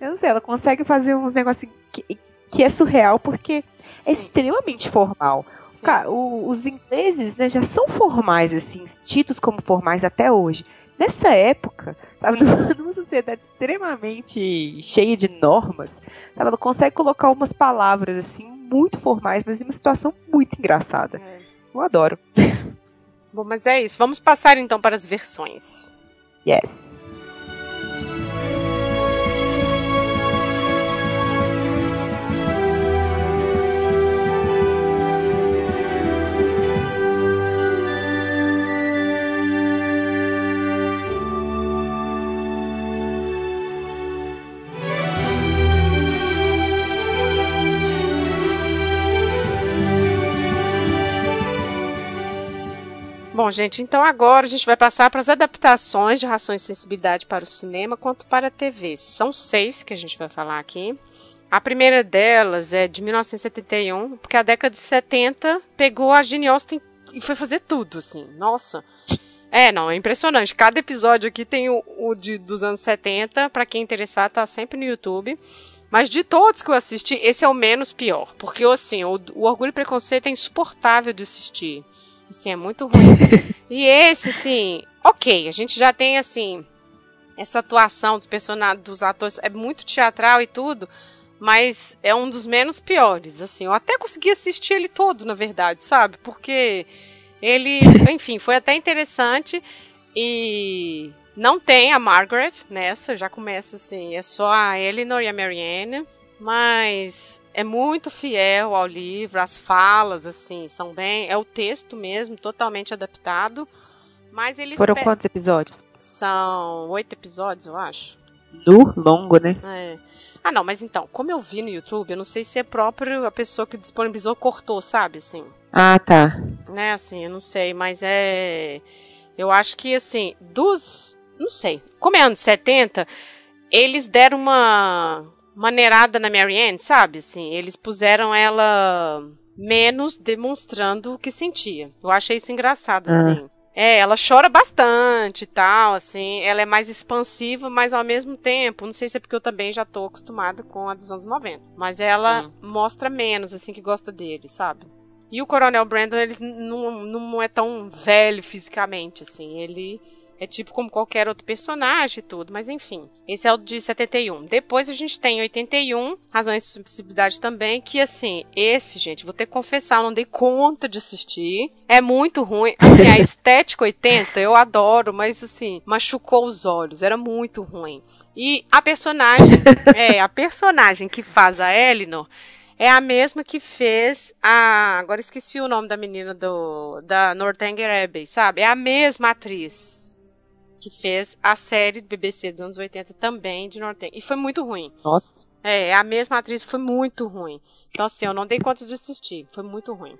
Eu não sei, ela consegue fazer uns negócios que, que é surreal porque é Sim. é extremamente formal. Cara, o, os ingleses né, já são formais, assim, tidos como formais até hoje. Nessa época, sabe, numa sociedade extremamente cheia de normas, sabe, ela consegue colocar umas palavras assim muito formais, mas de uma situação muito engraçada. É. Eu adoro. Bom, mas é isso. Vamos passar então para as versões. Yes. Bom, gente, então agora a gente vai passar para as adaptações de Ração e Sensibilidade para o cinema quanto para a TV. São seis que a gente vai falar aqui. A primeira delas é de 1971, porque a década de 70 pegou a Jane Austen e foi fazer tudo, assim. Nossa. É, não, é impressionante. Cada episódio aqui tem o, o de, dos anos 70. Para quem interessar, tá sempre no YouTube. Mas de todos que eu assisti, esse é o menos pior. Porque, assim, o, o Orgulho e Preconceito é insuportável de assistir. Assim, é muito ruim. e esse, assim, ok, a gente já tem, assim, essa atuação dos personagens, dos atores, é muito teatral e tudo, mas é um dos menos piores, assim. Eu até consegui assistir ele todo, na verdade, sabe? Porque ele, enfim, foi até interessante e não tem a Margaret nessa, já começa assim, é só a Eleanor e a Marianne. Mas é muito fiel ao livro, as falas, assim, são bem. É o texto mesmo, totalmente adaptado. Mas eles. Foram quantos episódios? São oito episódios, eu acho. No longo, né? É. Ah, não, mas então, como eu vi no YouTube, eu não sei se é próprio a pessoa que disponibilizou cortou, sabe, assim. Ah, tá. Né, assim, eu não sei, mas é. Eu acho que, assim, dos. Não sei. Como é anos 70, eles deram uma maneirada na Marianne, sabe? Assim, eles puseram ela menos demonstrando o que sentia. Eu achei isso engraçado, ah. assim. É, ela chora bastante e tal, assim. Ela é mais expansiva, mas ao mesmo tempo, não sei se é porque eu também já tô acostumada com a dos anos 90. Mas ela hum. mostra menos, assim, que gosta dele, sabe? E o Coronel Brandon, ele não, não é tão velho fisicamente, assim. Ele é tipo como qualquer outro personagem e tudo, mas enfim. Esse é o de 71. Depois a gente tem 81, Razões de Subsidiariedade também, que assim, esse, gente, vou ter que confessar, eu não dei conta de assistir. É muito ruim. Assim, a estética 80 eu adoro, mas assim, machucou os olhos, era muito ruim. E a personagem, é, a personagem que faz a Eleanor é a mesma que fez a. Agora esqueci o nome da menina do da Northanger Abbey, sabe? É a mesma atriz que fez a série do BBC dos anos 80 também de Norte. E foi muito ruim. Nossa. É, a mesma atriz foi muito ruim. Então, assim, eu não dei conta de assistir. Foi muito ruim.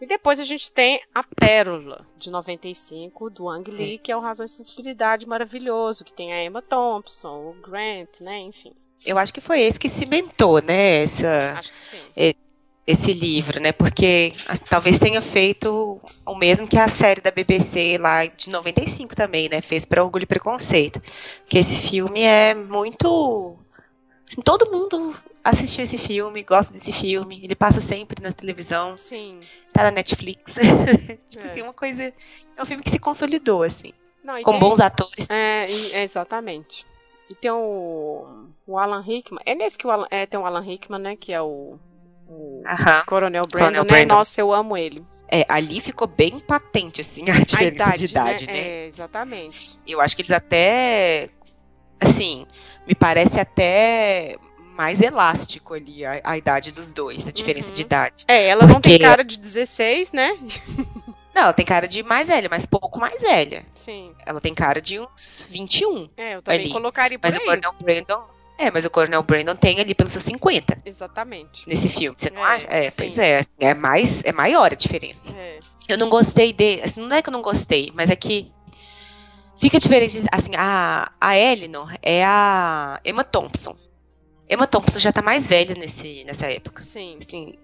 E depois a gente tem a Pérola, de 95, do Ang Lee, que é o Razão e Sensibilidade maravilhoso, que tem a Emma Thompson, o Grant, né, enfim. Eu acho que foi esse que cimentou, né, essa... Esse livro, né? Porque talvez tenha feito o mesmo que a série da BBC lá de 95 também, né? Fez para Orgulho e Preconceito. Que esse filme é muito assim, todo mundo assistiu esse filme, gosto desse filme. Ele passa sempre na televisão. Sim. Tá na Netflix. tipo É. assim, uma coisa. É um filme que se consolidou, assim. Não, Com tem- bons atores. É, exatamente. E tem o, o Alan Rickman. É nesse que o Alan, é, tem o Alan Rickman, né? Que é o, o Aham. Coronel Brandon, Coronel né? Brandon. Nossa, eu amo ele. É, ali ficou bem patente, assim, a diferença a idade, de idade, né? É, exatamente. Eu acho que eles até. Assim, me parece até mais elástico ali a, a idade dos dois, a diferença Uhum. de idade. É, ela não tem Porque- cara de 16, né? Não, ela tem cara de mais velha, mas pouco mais velha. Sim. Ela tem cara de uns 21. É, eu também Ali. colocaria por Mas o aí. Coronel Brandon. É, mas o Coronel Brandon tem ali pelos seus 50 Exatamente. nesse filme. Você não É, acha? É, sim. pois é, assim, é mais. É maior a diferença. É. Eu não gostei dele. Assim, não é que eu não gostei, mas é que. Fica diferente. Assim, a, a Eleanor é a Emma Thompson. Emma Thompson já tá mais velha nesse, nessa época. Sim. Assim,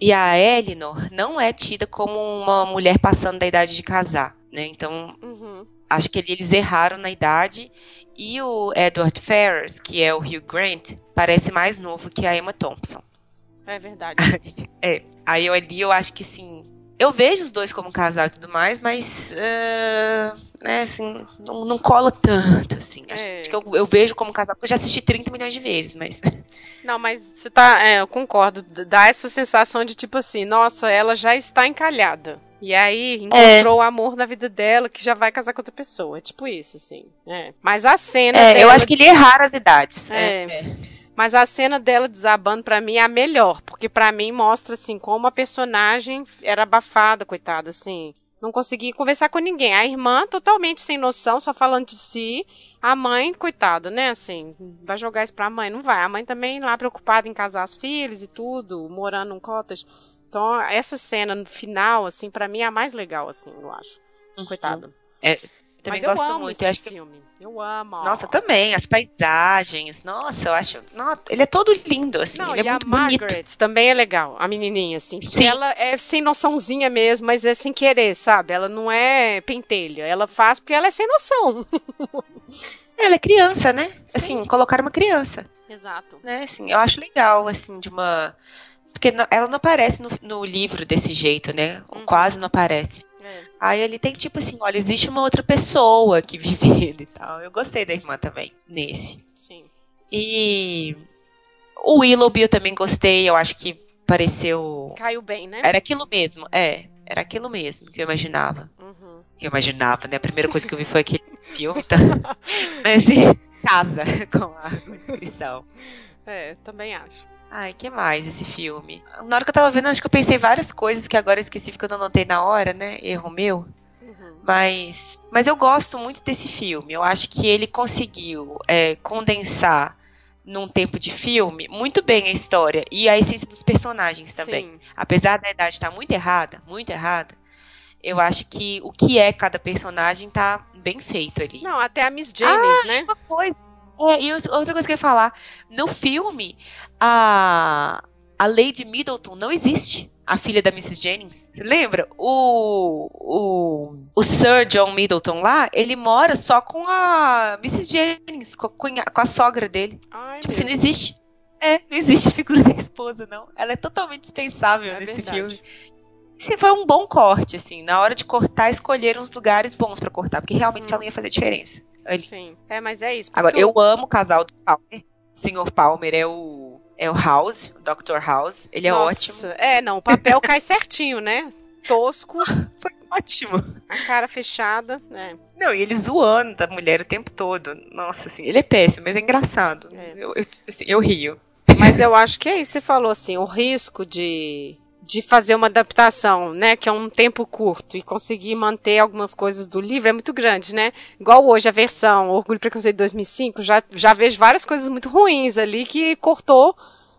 e a Eleanor não é tida como uma mulher passando da idade de casar, né? Então, Uhum. acho que ali eles erraram na idade. E o Edward Ferrars, que é o Hugh Grant, parece mais novo que a Emma Thompson. É verdade. Aí eu ali eu acho que sim. Eu vejo os dois como casal e tudo mais, mas ah, né, assim, não, não cola tanto, assim. Acho É. que eu, eu vejo como casal, porque eu já assisti 30 milhões de vezes, mas. Não, mas você tá. É, eu concordo. Dá essa sensação de tipo assim, nossa, ela já está encalhada. E aí encontrou o amor da vida dela que já vai casar com outra pessoa. É tipo isso, assim. É. Mas a cena. É, eu dela- acho que ele erraram as idades. É. é. Mas a cena dela desabando pra mim é a melhor, porque pra mim mostra assim como a personagem era abafada, coitada, assim. Não conseguia conversar com ninguém. A irmã totalmente sem noção, só falando de si. A mãe, coitada, né, assim, vai jogar isso pra mãe, não vai. A mãe também lá preocupada em casar as filhas e tudo, morando num cottage. Então, essa cena no final, assim, pra mim é a mais legal, assim, eu acho. Coitada. Também Mas eu gosto amo muito. esse Eu acho que filme. Eu amo. Nossa, também, as paisagens. Nossa, eu acho. Nossa, ele é todo lindo, assim. Não, ele é a muito bonito. Margaret também é legal, a menininha, assim. Sim. Ela é sem noçãozinha mesmo, mas é sem querer, sabe? Ela não é pentelha. Ela faz porque ela é sem noção. Ela é criança, né? Assim, colocaram uma criança, Exato. né? Assim, eu acho legal, assim, de uma. Porque não- ela não aparece no, no livro desse jeito, né? Uhum. Quase não aparece. É. Aí ele tem tipo assim, olha, existe uma outra pessoa que vive ele e tal. Eu gostei da irmã também, nesse. Sim. E o Willoughby eu também gostei, eu acho que pareceu. Caiu bem, né? Era aquilo mesmo, é. Era aquilo mesmo que eu imaginava. Uhum. Que eu imaginava, né? A primeira coisa que eu vi foi aquele filme, tá? Mas assim, casa com a, com a descrição. É, também acho. Ai, que mais esse filme? Na hora que eu tava vendo, acho que eu pensei várias coisas que agora eu esqueci porque eu não anotei na hora, né? Erro meu. Uhum. Mas, mas eu gosto muito desse filme. Eu acho que ele conseguiu é, condensar num tempo de filme muito bem a história e a essência dos personagens também. Sim. Apesar da idade estar muito errada, muito errada, eu acho que o que é cada personagem tá bem feito ali. Não, até a Miss James, né? Uma coisa. É, e outra coisa que eu ia falar. No filme, a, a Lady Middleton não existe. A filha da Mrs. Jennings. Lembra? O, o, o Sir John Middleton lá, ele mora só com a Mrs. Jennings, com com a sogra dele. Ai, Tipo assim, não existe. É, não existe a figura da esposa, não. Ela é totalmente dispensável É nesse verdade. filme. Esse foi um bom corte, assim. Na hora de cortar, escolheram os lugares bons pra cortar, porque realmente Hum. ela ia fazer diferença. Ali. Sim. É, mas é isso. Agora, eu amo o casal dos Palmer. O Sr. Palmer é o, é o House, o Dr. House. Ele é Nossa, ótimo. É, não, o papel cai certinho, né? Tosco, Foi ótimo. a cara fechada, né? Não, e ele zoando da mulher o tempo todo. Nossa, assim, ele é péssimo, mas é engraçado. É. Eu, eu, assim, eu rio. Mas eu acho que é isso. Você falou assim, o risco de, de fazer uma adaptação, né? Que é um tempo curto e conseguir manter algumas coisas do livro é muito grande, né? Igual hoje a versão Orgulho e Preconceito de 2005, já, já vejo várias coisas muito ruins ali que cortou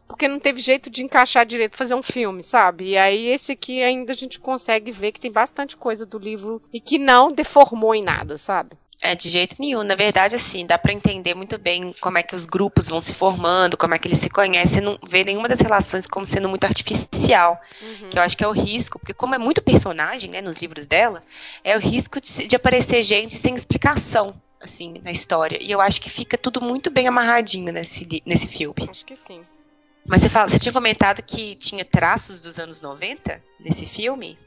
porque não teve jeito de encaixar direito fazer um filme, sabe? E aí esse aqui ainda a gente consegue ver que tem bastante coisa do livro e que não deformou em nada, sabe? É, de jeito nenhum. Na verdade, assim, dá pra entender muito bem como é que os grupos vão se formando, como é que eles se conhecem. Não vê nenhuma das relações como sendo muito artificial. Uhum. Que eu acho que é o risco, porque como é muito personagem, né, nos livros dela, é o risco de, de aparecer gente sem explicação, assim, na história. E eu acho que fica tudo muito bem amarradinho nesse, nesse filme. Acho que sim. Mas você, fala, você tinha comentado que tinha traços dos anos 90 nesse filme?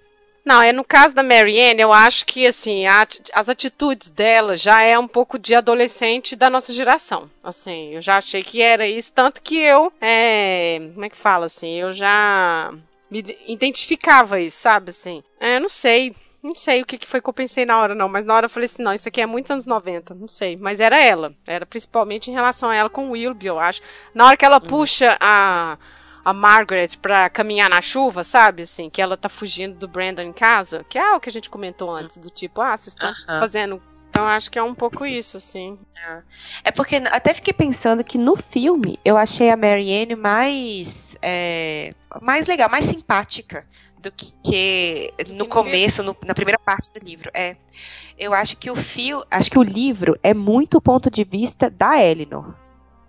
Não, é no caso da Marianne, eu acho que assim, a, as atitudes dela já é um pouco de adolescente da nossa geração. Assim, eu já achei que era isso, tanto que eu, é, como é que fala assim, eu já me identificava isso, sabe assim. É, não sei, não sei o que, que foi que eu pensei na hora, não, mas na hora eu falei assim, não, isso aqui é muitos anos 90, não sei. Mas era ela. Era principalmente em relação a ela com o Wilby, eu acho. Na hora que ela uhum. puxa a, a Margaret pra caminhar na chuva, sabe? Assim, que ela tá fugindo do Brandon em casa, que é o que a gente comentou antes, do tipo, ah, vocês estão uhum. fazendo então acho que é um pouco isso, assim. É. é porque até fiquei pensando que no filme eu achei a Marianne mais é, mais legal, mais simpática do que, que no começo, no, na primeira parte do livro. É, eu acho que o fio, acho que o livro é muito o ponto de vista da Elinor.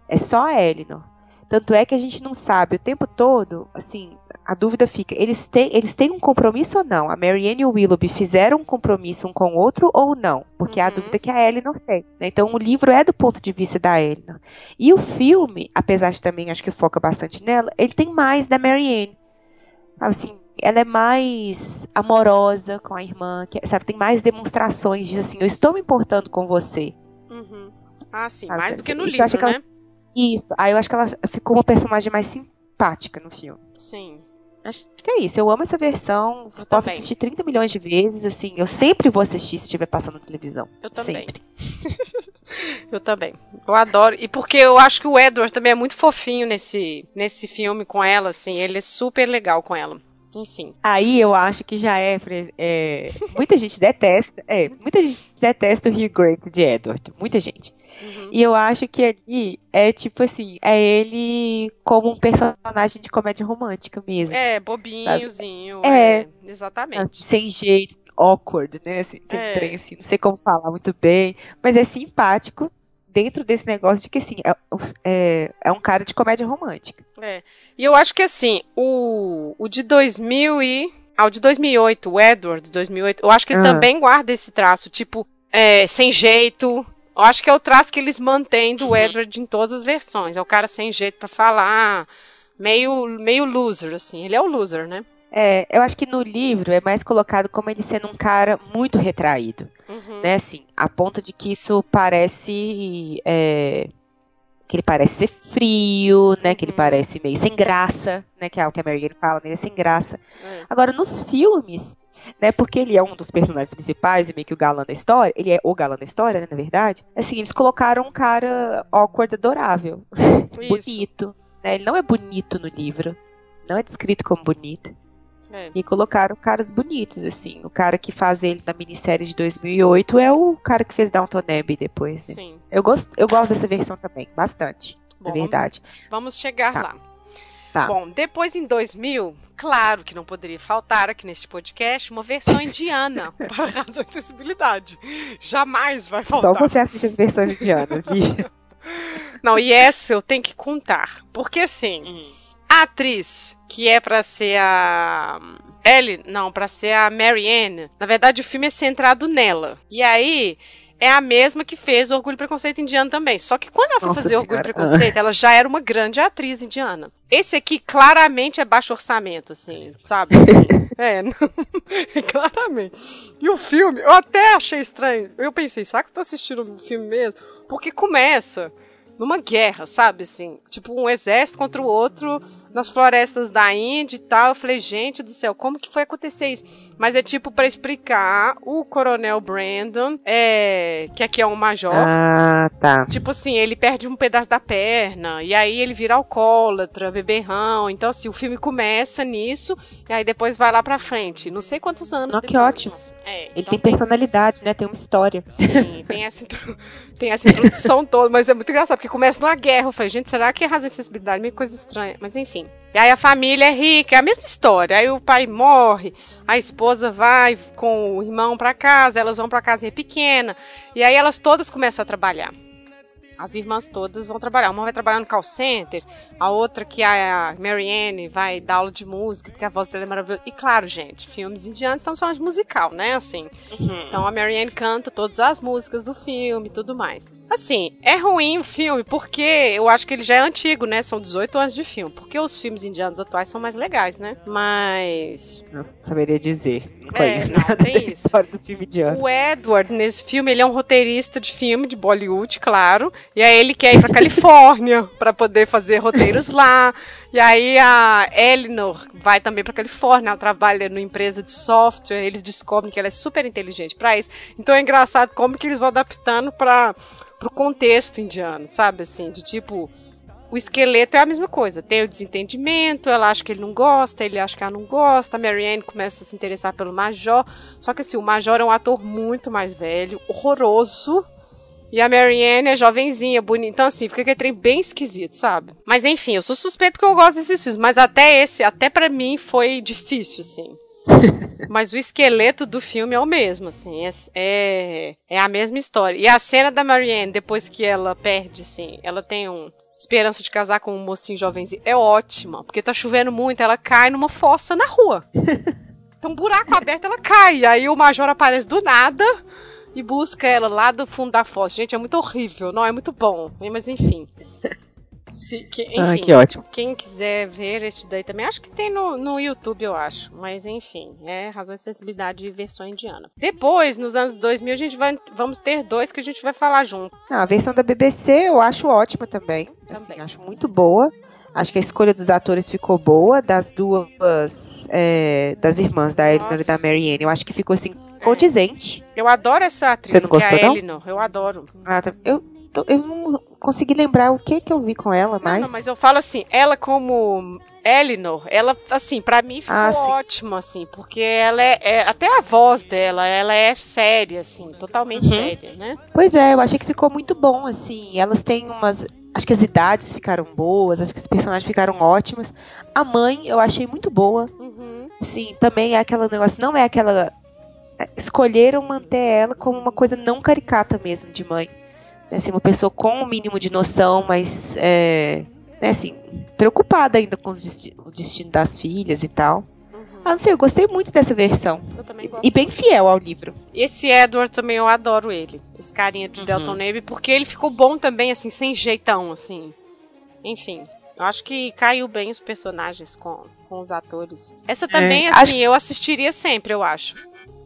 É só a Elinor. Tanto é que a gente não sabe o tempo todo, assim, a dúvida fica, eles têm, eles têm um compromisso ou não? A Marianne e o Willoughby fizeram um compromisso um com o outro ou não? Porque uhum. é a dúvida que a Elinor tem. Né? Então o livro é do ponto de vista da Elinor. E o filme, apesar de também acho que foca bastante nela, ele tem mais da Marianne. Assim, ela é mais amorosa com a irmã, que, sabe, tem mais demonstrações de assim, eu estou me importando com você. Uhum. Ah, sim, mais do que no Isso, livro, né? Isso, aí eu acho que ela ficou uma personagem mais simpática no filme. Sim. Acho que é isso. Eu amo essa versão. Eu posso também. assistir 30 milhões de vezes, assim. Eu sempre vou assistir se estiver passando na televisão. Eu também. Sempre. eu também. Eu adoro. E porque eu acho que o Edward também é muito fofinho nesse, nesse filme com ela, assim. Ele é super legal com ela. Enfim. Aí eu acho que já é, é. muita gente detesta. É, muita gente detesta o Hugh Grant de Edward. Muita gente. Uhum. E eu acho que ali é tipo assim, é ele como um personagem de comédia romântica mesmo. É, bobinhozinho. É, é, exatamente. Assim, sem jeito, awkward, né? Assim, tem é. trem assim, não sei como falar muito bem. Mas é simpático dentro desse negócio de que assim, é, é, é, um cara de comédia romântica. É. E eu acho que assim, o, o de 2000 e. Ah, o de 2008, o Edward de 2008, eu acho que ele ah. também guarda esse traço, tipo, é, sem jeito, eu acho que é o traço que eles mantêm do uhum. Edward em todas as versões. É o cara sem jeito para falar, meio, meio loser, assim. Ele é o loser, né? É, eu acho que no livro é mais colocado como ele sendo um cara muito retraído. Uhum. Né, assim, a ponto de que isso parece. É, que ele parece ser frio, né? Que ele uhum. parece meio sem graça, né? Que é o que a Mary fala, né? Sem graça. É. Agora, nos filmes, né? Porque ele é um dos personagens principais e meio que o galã da história. Ele é o galã da história, né? Na verdade. Assim, eles colocaram um cara awkward, adorável. bonito. Né? Ele não é bonito no livro. Não é descrito como bonito. É. E colocaram caras bonitos, assim. O cara que faz ele na minissérie de 2008 é o cara que fez Downton Abbey depois. Né? Sim. Eu gosto, eu gosto dessa versão também, bastante. Bom, na verdade. Vamos, vamos chegar tá. lá. Tá. Bom, depois em 2000, claro que não poderia faltar aqui neste podcast uma versão indiana para razões de acessibilidade. Jamais vai faltar. Só você assiste as versões indianas, bicha. Não, e essa eu tenho que contar. Porque assim, hum. a atriz que é para ser a Ellie, não, para ser a Marianne, na verdade o filme é centrado nela. E aí, é a mesma que fez Orgulho e Preconceito indiano também. Só que quando ela foi Nossa fazer senhora. Orgulho e Preconceito, ela já era uma grande atriz indiana. Esse aqui claramente é baixo orçamento, assim, sabe? Assim, é, não, claramente. E o filme, eu até achei estranho. Eu pensei, será que eu tô assistindo o um filme mesmo? Porque começa numa guerra, sabe? Assim, tipo um exército contra o outro nas florestas da Índia e tal. Eu falei, gente do céu, como que foi acontecer isso? Mas é tipo para explicar o Coronel Brandon, é, que aqui é um major. Ah, tá. Tipo assim, ele perde um pedaço da perna e aí ele vira alcoólatra, beberrão. Então assim, o filme começa nisso e aí depois vai lá pra frente. Não sei quantos anos. Não, que ótimo. É, ele então tem personalidade, né? Tem uma história. Sim, tem essa, tem essa introdução toda, mas é muito engraçado, porque começa numa guerra. Eu falei, gente, será que é razão de acessibilidade? Meio coisa estranha. Mas enfim. E aí a família é rica, é a mesma história. Aí o pai morre, a esposa vai com o irmão para casa, elas vão para casinha pequena. E aí elas todas começam a trabalhar. As irmãs todas vão trabalhar. Uma vai trabalhar no call center, A outra que a Marianne vai dar aula de música, porque a voz dela é maravilhosa. E claro, gente, filmes indianos são só de musical, né? Assim. Uhum. Então a Marianne canta todas as músicas do filme e tudo mais. Assim, é ruim o filme porque eu acho que ele já é antigo, né? São 18 anos de filme. Porque os filmes indianos atuais são mais legais, né? Mas. Não saberia dizer. Não é, conheço não, nada da isso. história do filme indiano. O Edward, nesse filme, ele é um roteirista de filme de Bollywood, claro. E aí ele quer ir pra Califórnia para poder fazer roteiros lá. E aí a Eleanor vai também pra Califórnia, ela trabalha numa empresa de software, eles descobrem que ela é super inteligente para isso. Então é engraçado como que eles vão adaptando para pro contexto indiano, sabe? Assim, de tipo, o esqueleto é a mesma coisa. Tem o desentendimento, ela acha que ele não gosta, ele acha que ela não gosta. A Marianne começa a se interessar pelo Major. Só que assim, o Major é um ator muito mais velho, horroroso. E a Marianne é jovenzinha, bonita. Então, assim, fica aquele trem bem esquisito, sabe? Mas enfim, eu sou suspeito que eu gosto desses filmes. Mas até esse, até para mim, foi difícil, assim. Mas o esqueleto do filme é o mesmo, assim, é, é, é, a mesma história. E a cena da Marianne, depois que ela perde, assim, ela tem um esperança de casar com um mocinho jovenzinho, é ótima, porque tá chovendo muito, ela cai numa fossa na rua. Então, um buraco aberto, ela cai. Aí o Major aparece do nada e busca ela lá do fundo da fossa. Gente, é muito horrível, não é muito bom, mas enfim. Se, que, enfim, ah, que ótimo. Quem quiser ver este daí também, acho que tem no, no YouTube, eu acho. Mas enfim, é razão e sensibilidade de versão indiana. Depois, nos anos 2000, a gente vai vamos ter dois que a gente vai falar junto. Ah, a versão da BBC eu acho ótima também. também. Assim, acho muito boa. Acho que a escolha dos atores ficou boa, das duas, é, das irmãs, da Eleanor e da Marianne. Eu acho que ficou assim, condizente. Eu adoro essa atriz, Você não gostou, que é a Eleanor. Eu adoro. Ah, tá. eu, eu não consegui lembrar o que que eu vi com ela, mas. Não, mas eu falo assim, ela como Eleanor, ela, assim, para mim ficou ah, ótima, assim, porque ela é, é, Até a voz dela, ela é séria, assim, totalmente uhum. séria, né? Pois é, eu achei que ficou muito bom, assim. Elas têm umas. Acho que as idades ficaram boas, acho que os personagens ficaram ótimos. A mãe eu achei muito boa. Uhum. Sim, também é aquele negócio, não é aquela. É, escolheram manter ela como uma coisa não caricata mesmo de mãe né, assim, uma pessoa com o um mínimo de noção, mas é, né, assim, preocupada ainda com desti o destino das filhas e tal. Uhum. Ah, não sei, eu gostei muito dessa versão. Eu também gosto. E bem fiel ao livro. Esse Edward também eu adoro ele. Esse carinha de uhum. Delton Neve, porque ele ficou bom também, assim, sem jeitão, assim. Enfim. Eu acho que caiu bem os personagens com, com os atores. Essa também, é, assim, acho... eu assistiria sempre, eu acho.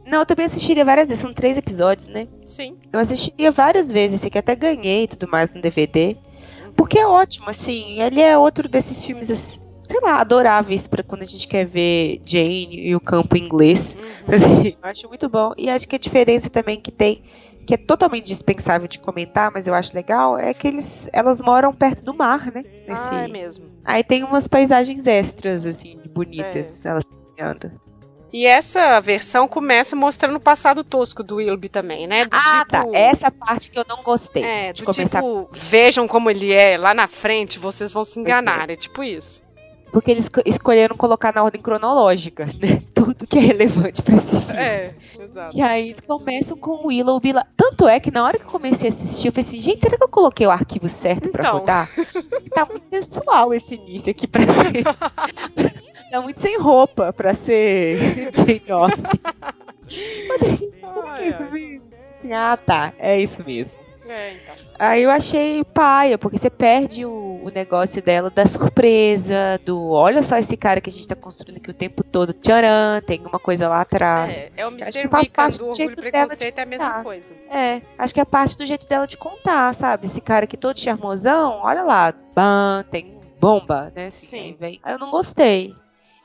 Não, eu também assistiria várias vezes. São três episódios, né? Sim. Eu assistiria várias vezes. Esse aqui até ganhei e tudo mais no DVD. Porque é ótimo, assim. Ele é outro desses filmes, sei lá, adoráveis para quando a gente quer ver Jane e o campo inglês. Uhum. Assim, eu acho muito bom. E acho que a diferença também que tem, que é totalmente dispensável de comentar, mas eu acho legal, é que eles, elas moram perto do mar, né? Nesse... Ah, é mesmo. Aí tem umas paisagens extras, assim, bonitas, é. elas caminhando. E essa versão começa mostrando o passado tosco do Wilby também, né? Do ah, tá. tipo... tá. Essa parte que eu não gostei. É, de começar... tipo, vejam como ele é lá na frente, vocês vão se enganar. É. é tipo isso. Porque eles escolheram colocar na ordem cronológica, né? Tudo que é relevante pra esse filme. É, exato. E aí eles começam com o Willoughby lá. Tanto é que na hora que eu comecei a assistir, eu falei assim, gente, será que eu coloquei o arquivo certo então. pra rodar? tá muito sensual esse início aqui pra ser. Tá muito sem roupa pra ser Jane Austen. Mas, isso mesmo? Assim, ah, tá, é isso mesmo. É, então. Aí eu achei paia, porque você perde o, o, negócio dela da surpresa, do olha só esse cara que a gente tá construindo aqui o tempo todo, tcharam, tem uma coisa lá atrás. É, é o Mr. Que do, do jeito dela de é a mesma coisa. É, acho que é parte do jeito dela de contar, sabe? Esse cara que todo charmosão, olha lá, bam, tem bomba, né? Assim, Sim. Aí, vem. aí eu não gostei.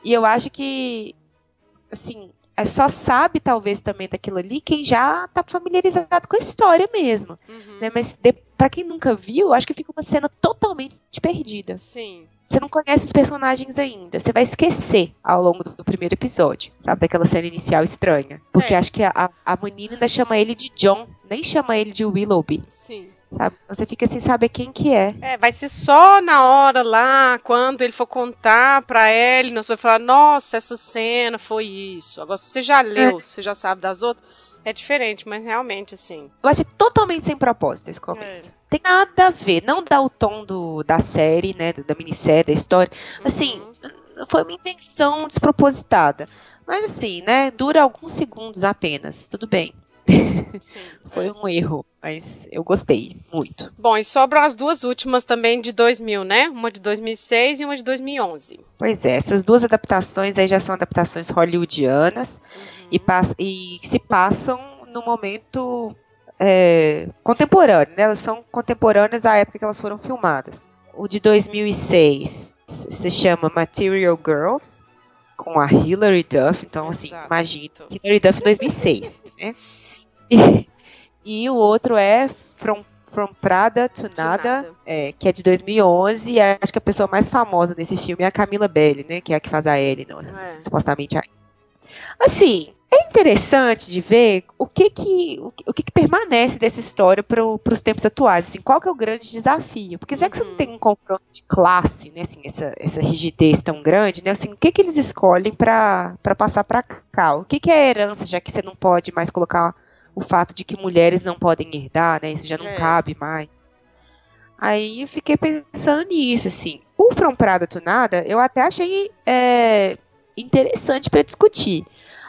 E eu acho que, assim, é só sabe talvez também daquilo ali quem já tá familiarizado com a história mesmo. Uhum. Né? Mas para quem nunca viu, acho que fica uma cena totalmente perdida. Sim. Você não conhece os personagens ainda. Você vai esquecer ao longo do primeiro episódio, sabe? Daquela cena inicial estranha. Porque é. acho que a, a menina ainda chama ele de John, nem chama ele de Willoughby. Sim. Sabe? Você fica sem saber quem que é. É, vai ser só na hora lá, quando ele for contar pra ele, você vai falar, nossa, essa cena foi isso. Agora, se você já leu, é. você já sabe das outras, É diferente, mas realmente, assim. Eu achei totalmente sem propósito esse começo. É. Tem nada a ver. Não dá o tom do, da série, né? Da minissérie, da história. Assim, uhum. foi uma invenção despropositada. Mas assim, né? Dura alguns segundos apenas. Tudo bem. Sim. Foi um erro, mas eu gostei muito. Bom, e sobram as duas últimas também de 2000, né? Uma de 2006 e uma de 2011. Pois é, essas duas adaptações aí já são adaptações hollywoodianas uhum. e, e, se passam no momento é, contemporâneo, né? Elas são contemporâneas à época que elas foram filmadas. O de 2006 se chama Material Girls, com a Hilary Duff, então assim, Exato. imagina, Hilary Duff 2006, né? E, o outro é From, From Prada to Nada, Nada. É, que é de 2011. E acho que a pessoa mais famosa nesse filme é a Camila Belli, né? Que é a que faz a Ellie, não, é. supostamente a Assim, é interessante de ver o que que, o que, que permanece dessa história para os tempos atuais. Assim, qual que é o grande desafio? Porque já que uhum. você não tem um confronto de classe, né, assim, essa, essa rigidez tão grande, né, assim, o que, que eles escolhem para passar para cá? O que, que é herança, já que você não pode mais colocar o fato de que mulheres não podem herdar, né? Isso já não é. cabe mais. Aí eu fiquei pensando nisso, assim. O From Prada Tunada, eu até achei é, interessante para discutir.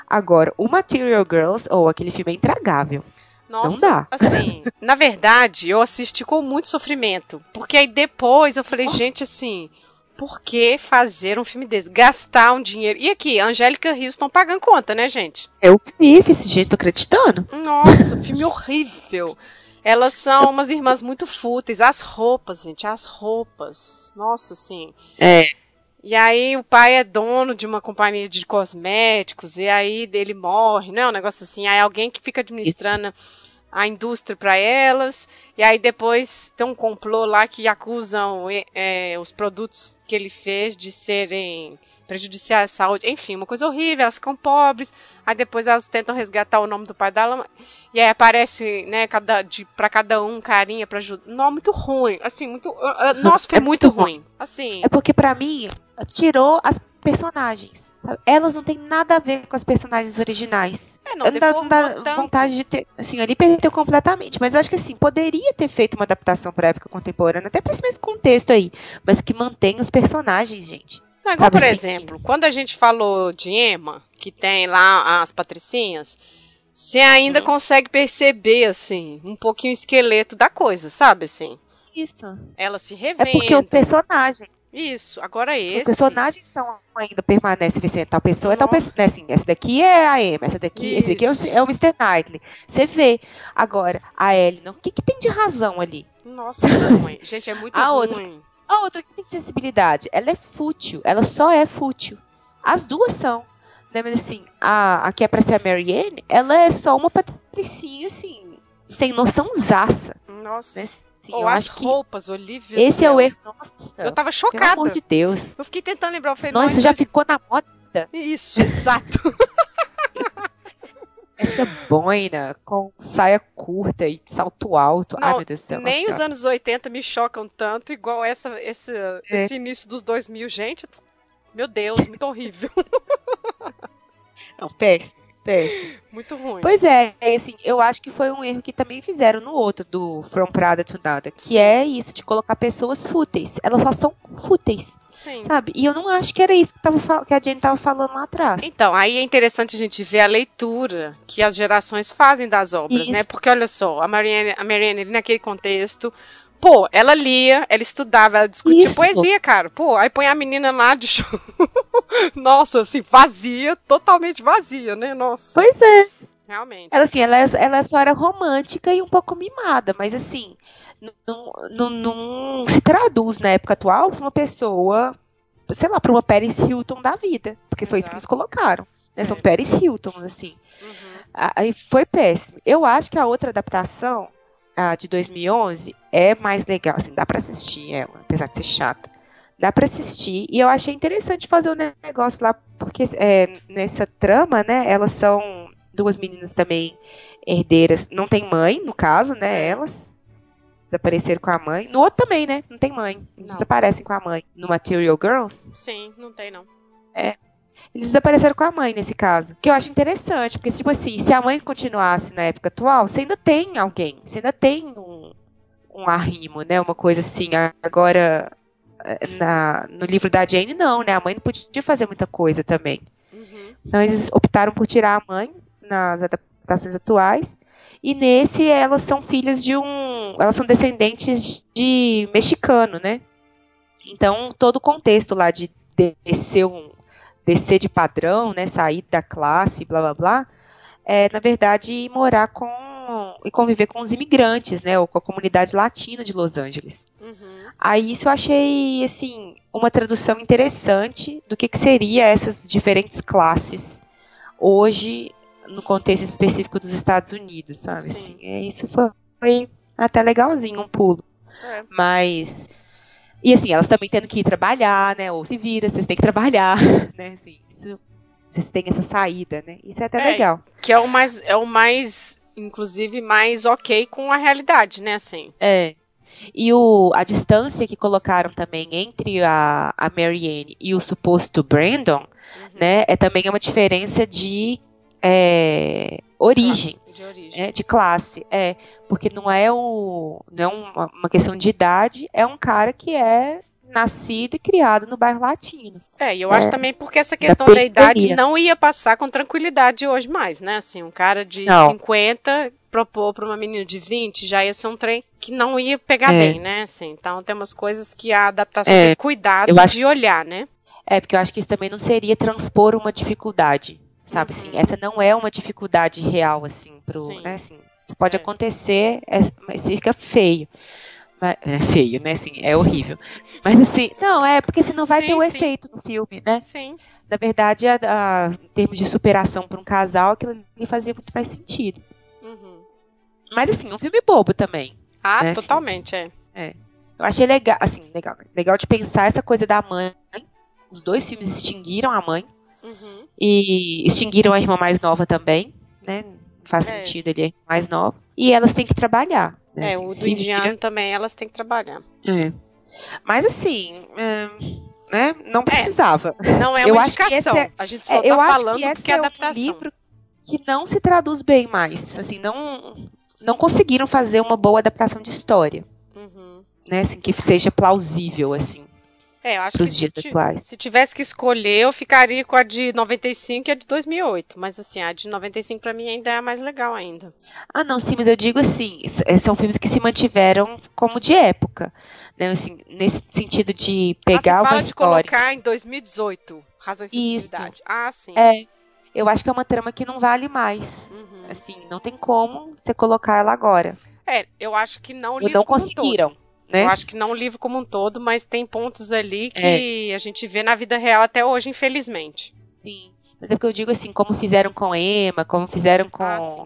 Agora, o Material Girls, ou oh, aquele filme é intragável. Nossa, não dá. assim, na verdade, eu assisti com muito sofrimento. Porque aí depois eu falei, gente, assim, por que fazer um filme desse? Gastar um dinheiro. E aqui, Angélica Houston pagando conta, né, gente? Eu vi esse jeito, tô acreditando. Nossa, filme horrível. Elas são umas irmãs muito fúteis. As roupas, gente, as roupas. Nossa, assim. É. E aí o pai é dono de uma companhia de cosméticos, e aí ele morre, não é um negócio assim. Aí alguém que fica administrando. Isso a indústria para elas, e aí depois tem um complô lá que acusam é, os produtos que ele fez de serem prejudiciais à saúde, enfim, uma coisa horrível, elas ficam pobres, aí depois elas tentam resgatar o nome do pai dela, e aí aparece, né, cada, de, pra cada um carinha pra ajudar, não, muito ruim, assim, muito, nossa, foi é muito, muito ruim, assim. É porque para mim, tirou as personagens. Sabe? Elas não têm nada a ver com as personagens originais. É, não, não dá, não dá vontade de ter. Assim, ali perdeu completamente. Mas eu acho que assim, poderia ter feito uma adaptação para época contemporânea, até para esse mesmo contexto aí. Mas que mantém os personagens, gente. Não, igual, por assim? exemplo, quando a gente falou de Emma, que tem lá as patricinhas, você ainda hum. consegue perceber, assim, um pouquinho o esqueleto da coisa, sabe, assim? Isso. Ela se revendo. É porque os personagens isso, agora esse. Os personagens são ainda permanecem você tal pessoa é tal pessoa, né, assim, essa daqui é a Emma, essa daqui, Isso. esse daqui é o, é o Mr. Knightley. Você vê. Agora, a Ellie, o que, que tem de razão ali? Nossa, mãe. Gente, é muito a ruim. Outra, a outra que tem sensibilidade, ela é fútil, ela só é fútil. As duas são. Né? Mas assim, a, a que é pra ser a Marianne, ela é só uma patricinha, assim, sem noção zaça. Nossa. Né? Assim, Ou as roupas, Olivia. Esse é o erro. Nossa. Eu tava chocada. Pelo amor de Deus. Eu fiquei tentando lembrar. Eu falei, Nossa, já ficou na moda. Isso, exato. Essa boina com saia curta e salto alto. Não, Ai, meu Deus do céu. Nem os anos 80 me chocam tanto, igual essa, esse, é. esse início dos 2000. Gente, meu Deus, muito horrível. Não, péssimo. Péssimo. Muito ruim. Pois é, assim, eu acho que foi um erro que também fizeram no outro, do From Prada to Nada, que é isso, de colocar pessoas fúteis. Elas só são fúteis. Sim. Sabe? E eu não acho que era isso que, tava, que a Jane estava falando lá atrás. Então, aí é interessante a gente ver a leitura que as gerações fazem das obras, né? isso. né? Porque olha só, a Marianne, a Marianne naquele contexto, Pô, ela lia, ela estudava, ela discutia Isso. poesia, cara. Pô, aí põe a menina lá de show. Nossa, assim, vazia, totalmente vazia, né? Nossa. Pois é. Realmente. Ela, assim, ela, ela só era romântica e um pouco mimada, mas assim, não, não, não se traduz na época atual pra uma pessoa, sei lá, pra uma Paris Hilton da vida. Porque Exato. foi isso que eles colocaram. Né? São é. Paris Hilton, assim. Uhum. Aí foi péssimo. Eu acho que a outra adaptação a de 2011 é mais legal, assim, dá para assistir ela, apesar de ser chata. Dá para assistir e eu achei interessante fazer o um negócio lá porque é, nessa trama, né, elas são duas meninas também herdeiras, não tem mãe, no caso, né, elas desapareceram com a mãe. No outro também, né? Não tem mãe. Eles desaparecem com a mãe. No Material Girls? Sim, não tem não. É. eles desapareceram com a mãe nesse caso. Que eu acho interessante, porque, tipo assim, se a mãe continuasse na época atual, você ainda tem alguém, você ainda tem um, um arrimo, né? Uma coisa assim. Agora, eh, na, no livro da Jane, não, né? A mãe não podia fazer muita coisa também. Uhum. Então, eles optaram por tirar a mãe nas adaptações atuais. E nesse, elas são filhas de um. Elas são descendentes de mexicano, né? Então, todo o contexto lá de descer um, descer de padrão, né, sair da classe, blá blá blá, é, na verdade, morar com e conviver com os imigrantes, né, ou com a comunidade latina de Los Angeles. Uhum. Aí isso eu achei, assim, uma tradução interessante do que, que seria essas diferentes classes hoje no contexto específico dos Estados Unidos, sabe? Assim, é, isso foi, foi, até legalzinho, um pulo. É. Mas e assim, elas também tendo que ir trabalhar, né? Ou se vira, vocês têm que trabalhar, né? Assim, isso, vocês têm essa saída, né? Isso é até é, legal. Que é o mais, é o mais, inclusive, mais ok com a realidade, né? Assim. É. E o, a distância que colocaram também entre a, a Marianne e o suposto Brandon, uhum. né? É também uma diferença de é, origem de origem. É, de classe. É, porque não é, o, não é uma, uma questão de idade, é um cara que é nascido e criado no bairro latino. É, e eu é, acho também porque essa questão da, da, idade não ia passar com tranquilidade hoje mais, né? Assim, um cara de não. 50 propor para uma menina de 20 já ia ser um trem que não ia pegar é. bem, né? Assim, então tem umas coisas que a adaptação é, tem cuidado acho, de olhar, né? É, porque eu acho que isso também não seria transpor uma dificuldade sabe assim essa não é uma dificuldade real assim pro Sim. né assim isso pode é. acontecer é, mas fica feio mas, é feio né assim é horrível mas assim não é porque senão vai sim, ter o um efeito no filme né sim na verdade a, a, em termos de superação para um casal aquilo ali fazia muito mais sentido uhum. mas assim um filme bobo também ah né, assim. totalmente assim, é. é eu achei legal assim legal legal de pensar essa coisa da mãe os dois filmes extinguiram a mãe Uhum. E extinguiram a irmã mais nova também, né? Faz é. sentido ele é mais nova. E elas têm que trabalhar. Né? É, assim, o do indiano vira... também elas têm que trabalhar. É. Mas assim, é, né? Não precisava. É, não é uma eu indicação. É, a gente só é, tá falando que porque é adaptação. Um livro que não se traduz bem mais. Assim, não, não conseguiram fazer uma boa adaptação de história. Uhum. Né, assim, que seja plausível, assim. É, eu acho que dias se, atuais. se tivesse que escolher, eu ficaria com a de 95 e a de 2008. Mas assim, a de 95 para mim ainda é a mais legal ainda. Ah, não, sim, mas eu digo assim, é, são filmes que se mantiveram como de época. Né, assim, nesse sentido de pegar ah, uma história. de colocar em 2018, Razão e Isso. Ah, sim. É, eu acho que é uma trama que não vale mais. Uhum. Assim, não tem como você colocar ela agora. É, eu acho que não. Ou não conseguiram. Todo. Né? Eu acho que não o livro como um todo, mas tem pontos ali que é. a gente vê na vida real até hoje, infelizmente. Sim. Mas é porque eu digo assim, como fizeram com Emma, como fizeram com ah,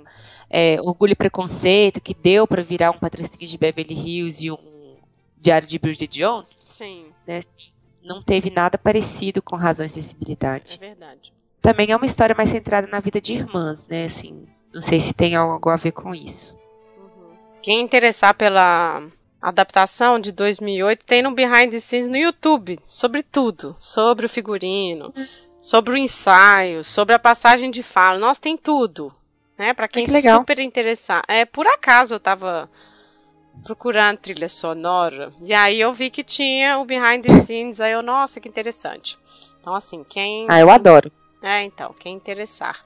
é, Orgulho e Preconceito, que deu para virar um Patricinho de Beverly Hills e um Diário de Bridget Jones. Sim. Né, assim, não teve nada parecido com Razão e Sensibilidade. É verdade. Também é uma história mais centrada na vida de irmãs, né? Assim, não sei se tem algo a ver com isso. Uhum. Quem interessar pela adaptação de 2008 tem no Behind the Scenes no YouTube, sobre tudo, sobre o figurino, sobre o ensaio, sobre a passagem de fala. Nossa, tem tudo, né? Para quem que super interessar. É, por acaso eu tava procurando trilha sonora e aí eu vi que tinha o Behind the Scenes, aí eu, nossa, que interessante. Então assim, quem Ah, eu adoro. É, então, quem interessar.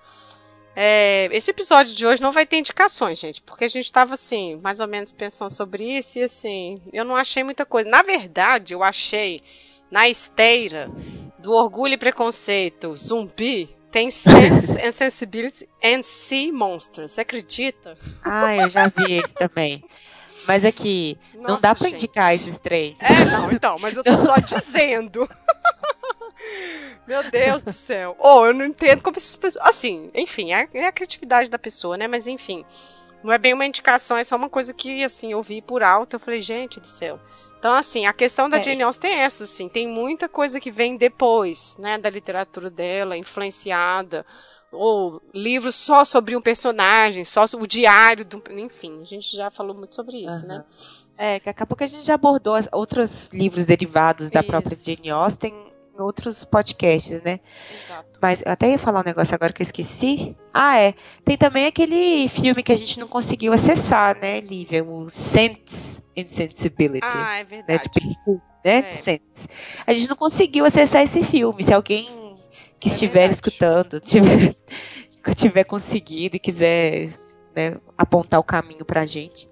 É, esse episódio de hoje não vai ter indicações, gente, porque a gente estava assim, mais ou menos pensando sobre isso e assim, eu não achei muita coisa. Na verdade, eu achei na esteira do Orgulho e Preconceito Zumbi tem Sense and Sensibility and Sea Monsters. Você acredita? Ah, eu já vi esse também. Mas aqui, é Nossa, não dá para indicar esses três. É, não, então, mas eu tô só dizendo. Meu Deus do céu. Ou oh, eu não entendo como essas pessoas. Assim, enfim, é, é, a criatividade da pessoa, né? Mas enfim. Não é bem uma indicação, é só uma coisa que, assim, eu vi por alto. Eu falei, gente do céu. Então, assim, a questão da é. Jane Austen é essa, assim. Tem muita coisa que vem depois, né? Da literatura dela, influenciada. Ou livros só sobre um personagem, só o diário do. Enfim, a gente já falou muito sobre isso, uhum. né? É, que acabou que a gente já abordou outros livros derivados da isso. própria Jane Austen em outros podcasts, né? Exato. Mas eu até ia falar um negócio agora que eu esqueci. Ah, é. Tem também aquele filme que a gente não conseguiu acessar, né, Lívia? O Sense and Sensibility. Ah, é né? verdade. Né? É. Sense. A gente não conseguiu acessar esse filme. Se alguém que É estiver verdade. escutando tiver, tiver conseguido e quiser né, apontar o caminho pra gente.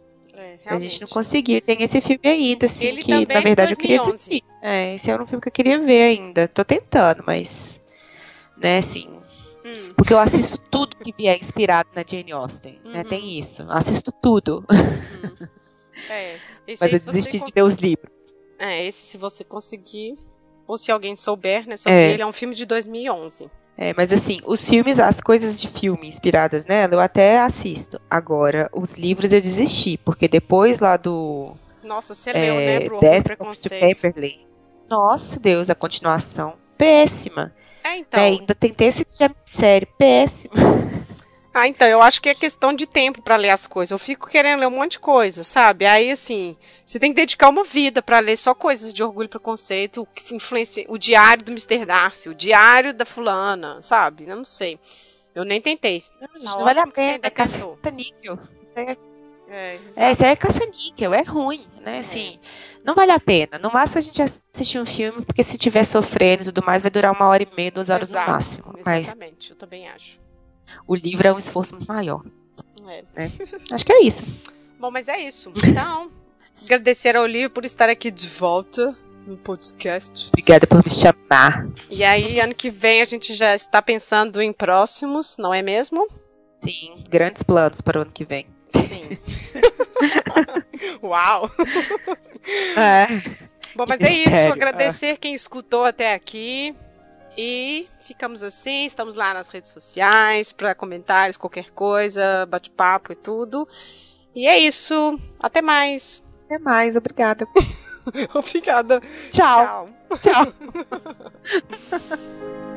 É, A gente não realmente. conseguiu. Tem esse filme ainda, assim, Ele que é na de verdade eu queria 2011. assistir. É, esse era um filme que eu queria ver ainda. Tô tentando, mas. Né, assim. Hum, Porque eu assisto tudo que vier inspirado na Jane Austen. Né, Uhum. tem isso. Eu assisto tudo. hum. É. Mas eu desisti de ler os livros. É, esse se você conseguir. Ou se alguém souber, né? Sobre É. ele, é um filme de 2011. É, mas assim, os filmes, as coisas de filme inspiradas nela, eu até assisto. Agora, os livros eu desisti, porque depois lá do Nossa, você leu, é, né? Pro Orgulho e Death Preconceito. Nossa Deus, a continuação. Péssima. É, então. né? Ainda tentei assistir a série. Péssima. Ah, então, eu acho que é questão de tempo pra ler as coisas. Eu fico querendo ler um monte de coisa, sabe? Aí, assim, você tem que dedicar uma vida pra ler só coisas de orgulho e preconceito, o que influencia, o diário do Mr. Darcy, o diário da fulana, sabe? Eu não sei. Eu nem tentei. Não, Tá não vale a pena. É caça-níquel. É- É, É, isso aí é caça-níquel. É ruim, né? Assim, não vale a pena. No máximo a gente assistir um filme, porque se tiver sofrendo e tudo mais, vai durar uma hora e meia, duas horas Exato, no máximo. Mas Exatamente, eu também acho. O livro é um esforço maior. É. Acho que é isso. Bom, mas é isso. Então, agradecer ao Livro por estar aqui de volta no podcast. Obrigada por me chamar. E aí, ano que vem, a gente já está pensando em próximos, não é mesmo? Sim, grandes planos para o ano que vem. Sim. Uau! É. Bom, mas é isso. Agradecer quem escutou até aqui. E ficamos assim. Estamos lá nas redes sociais para comentários, qualquer coisa, bate-papo e tudo. E é isso. Até mais. Até mais, obrigada. Obrigada. Tchau. Tchau. Tchau.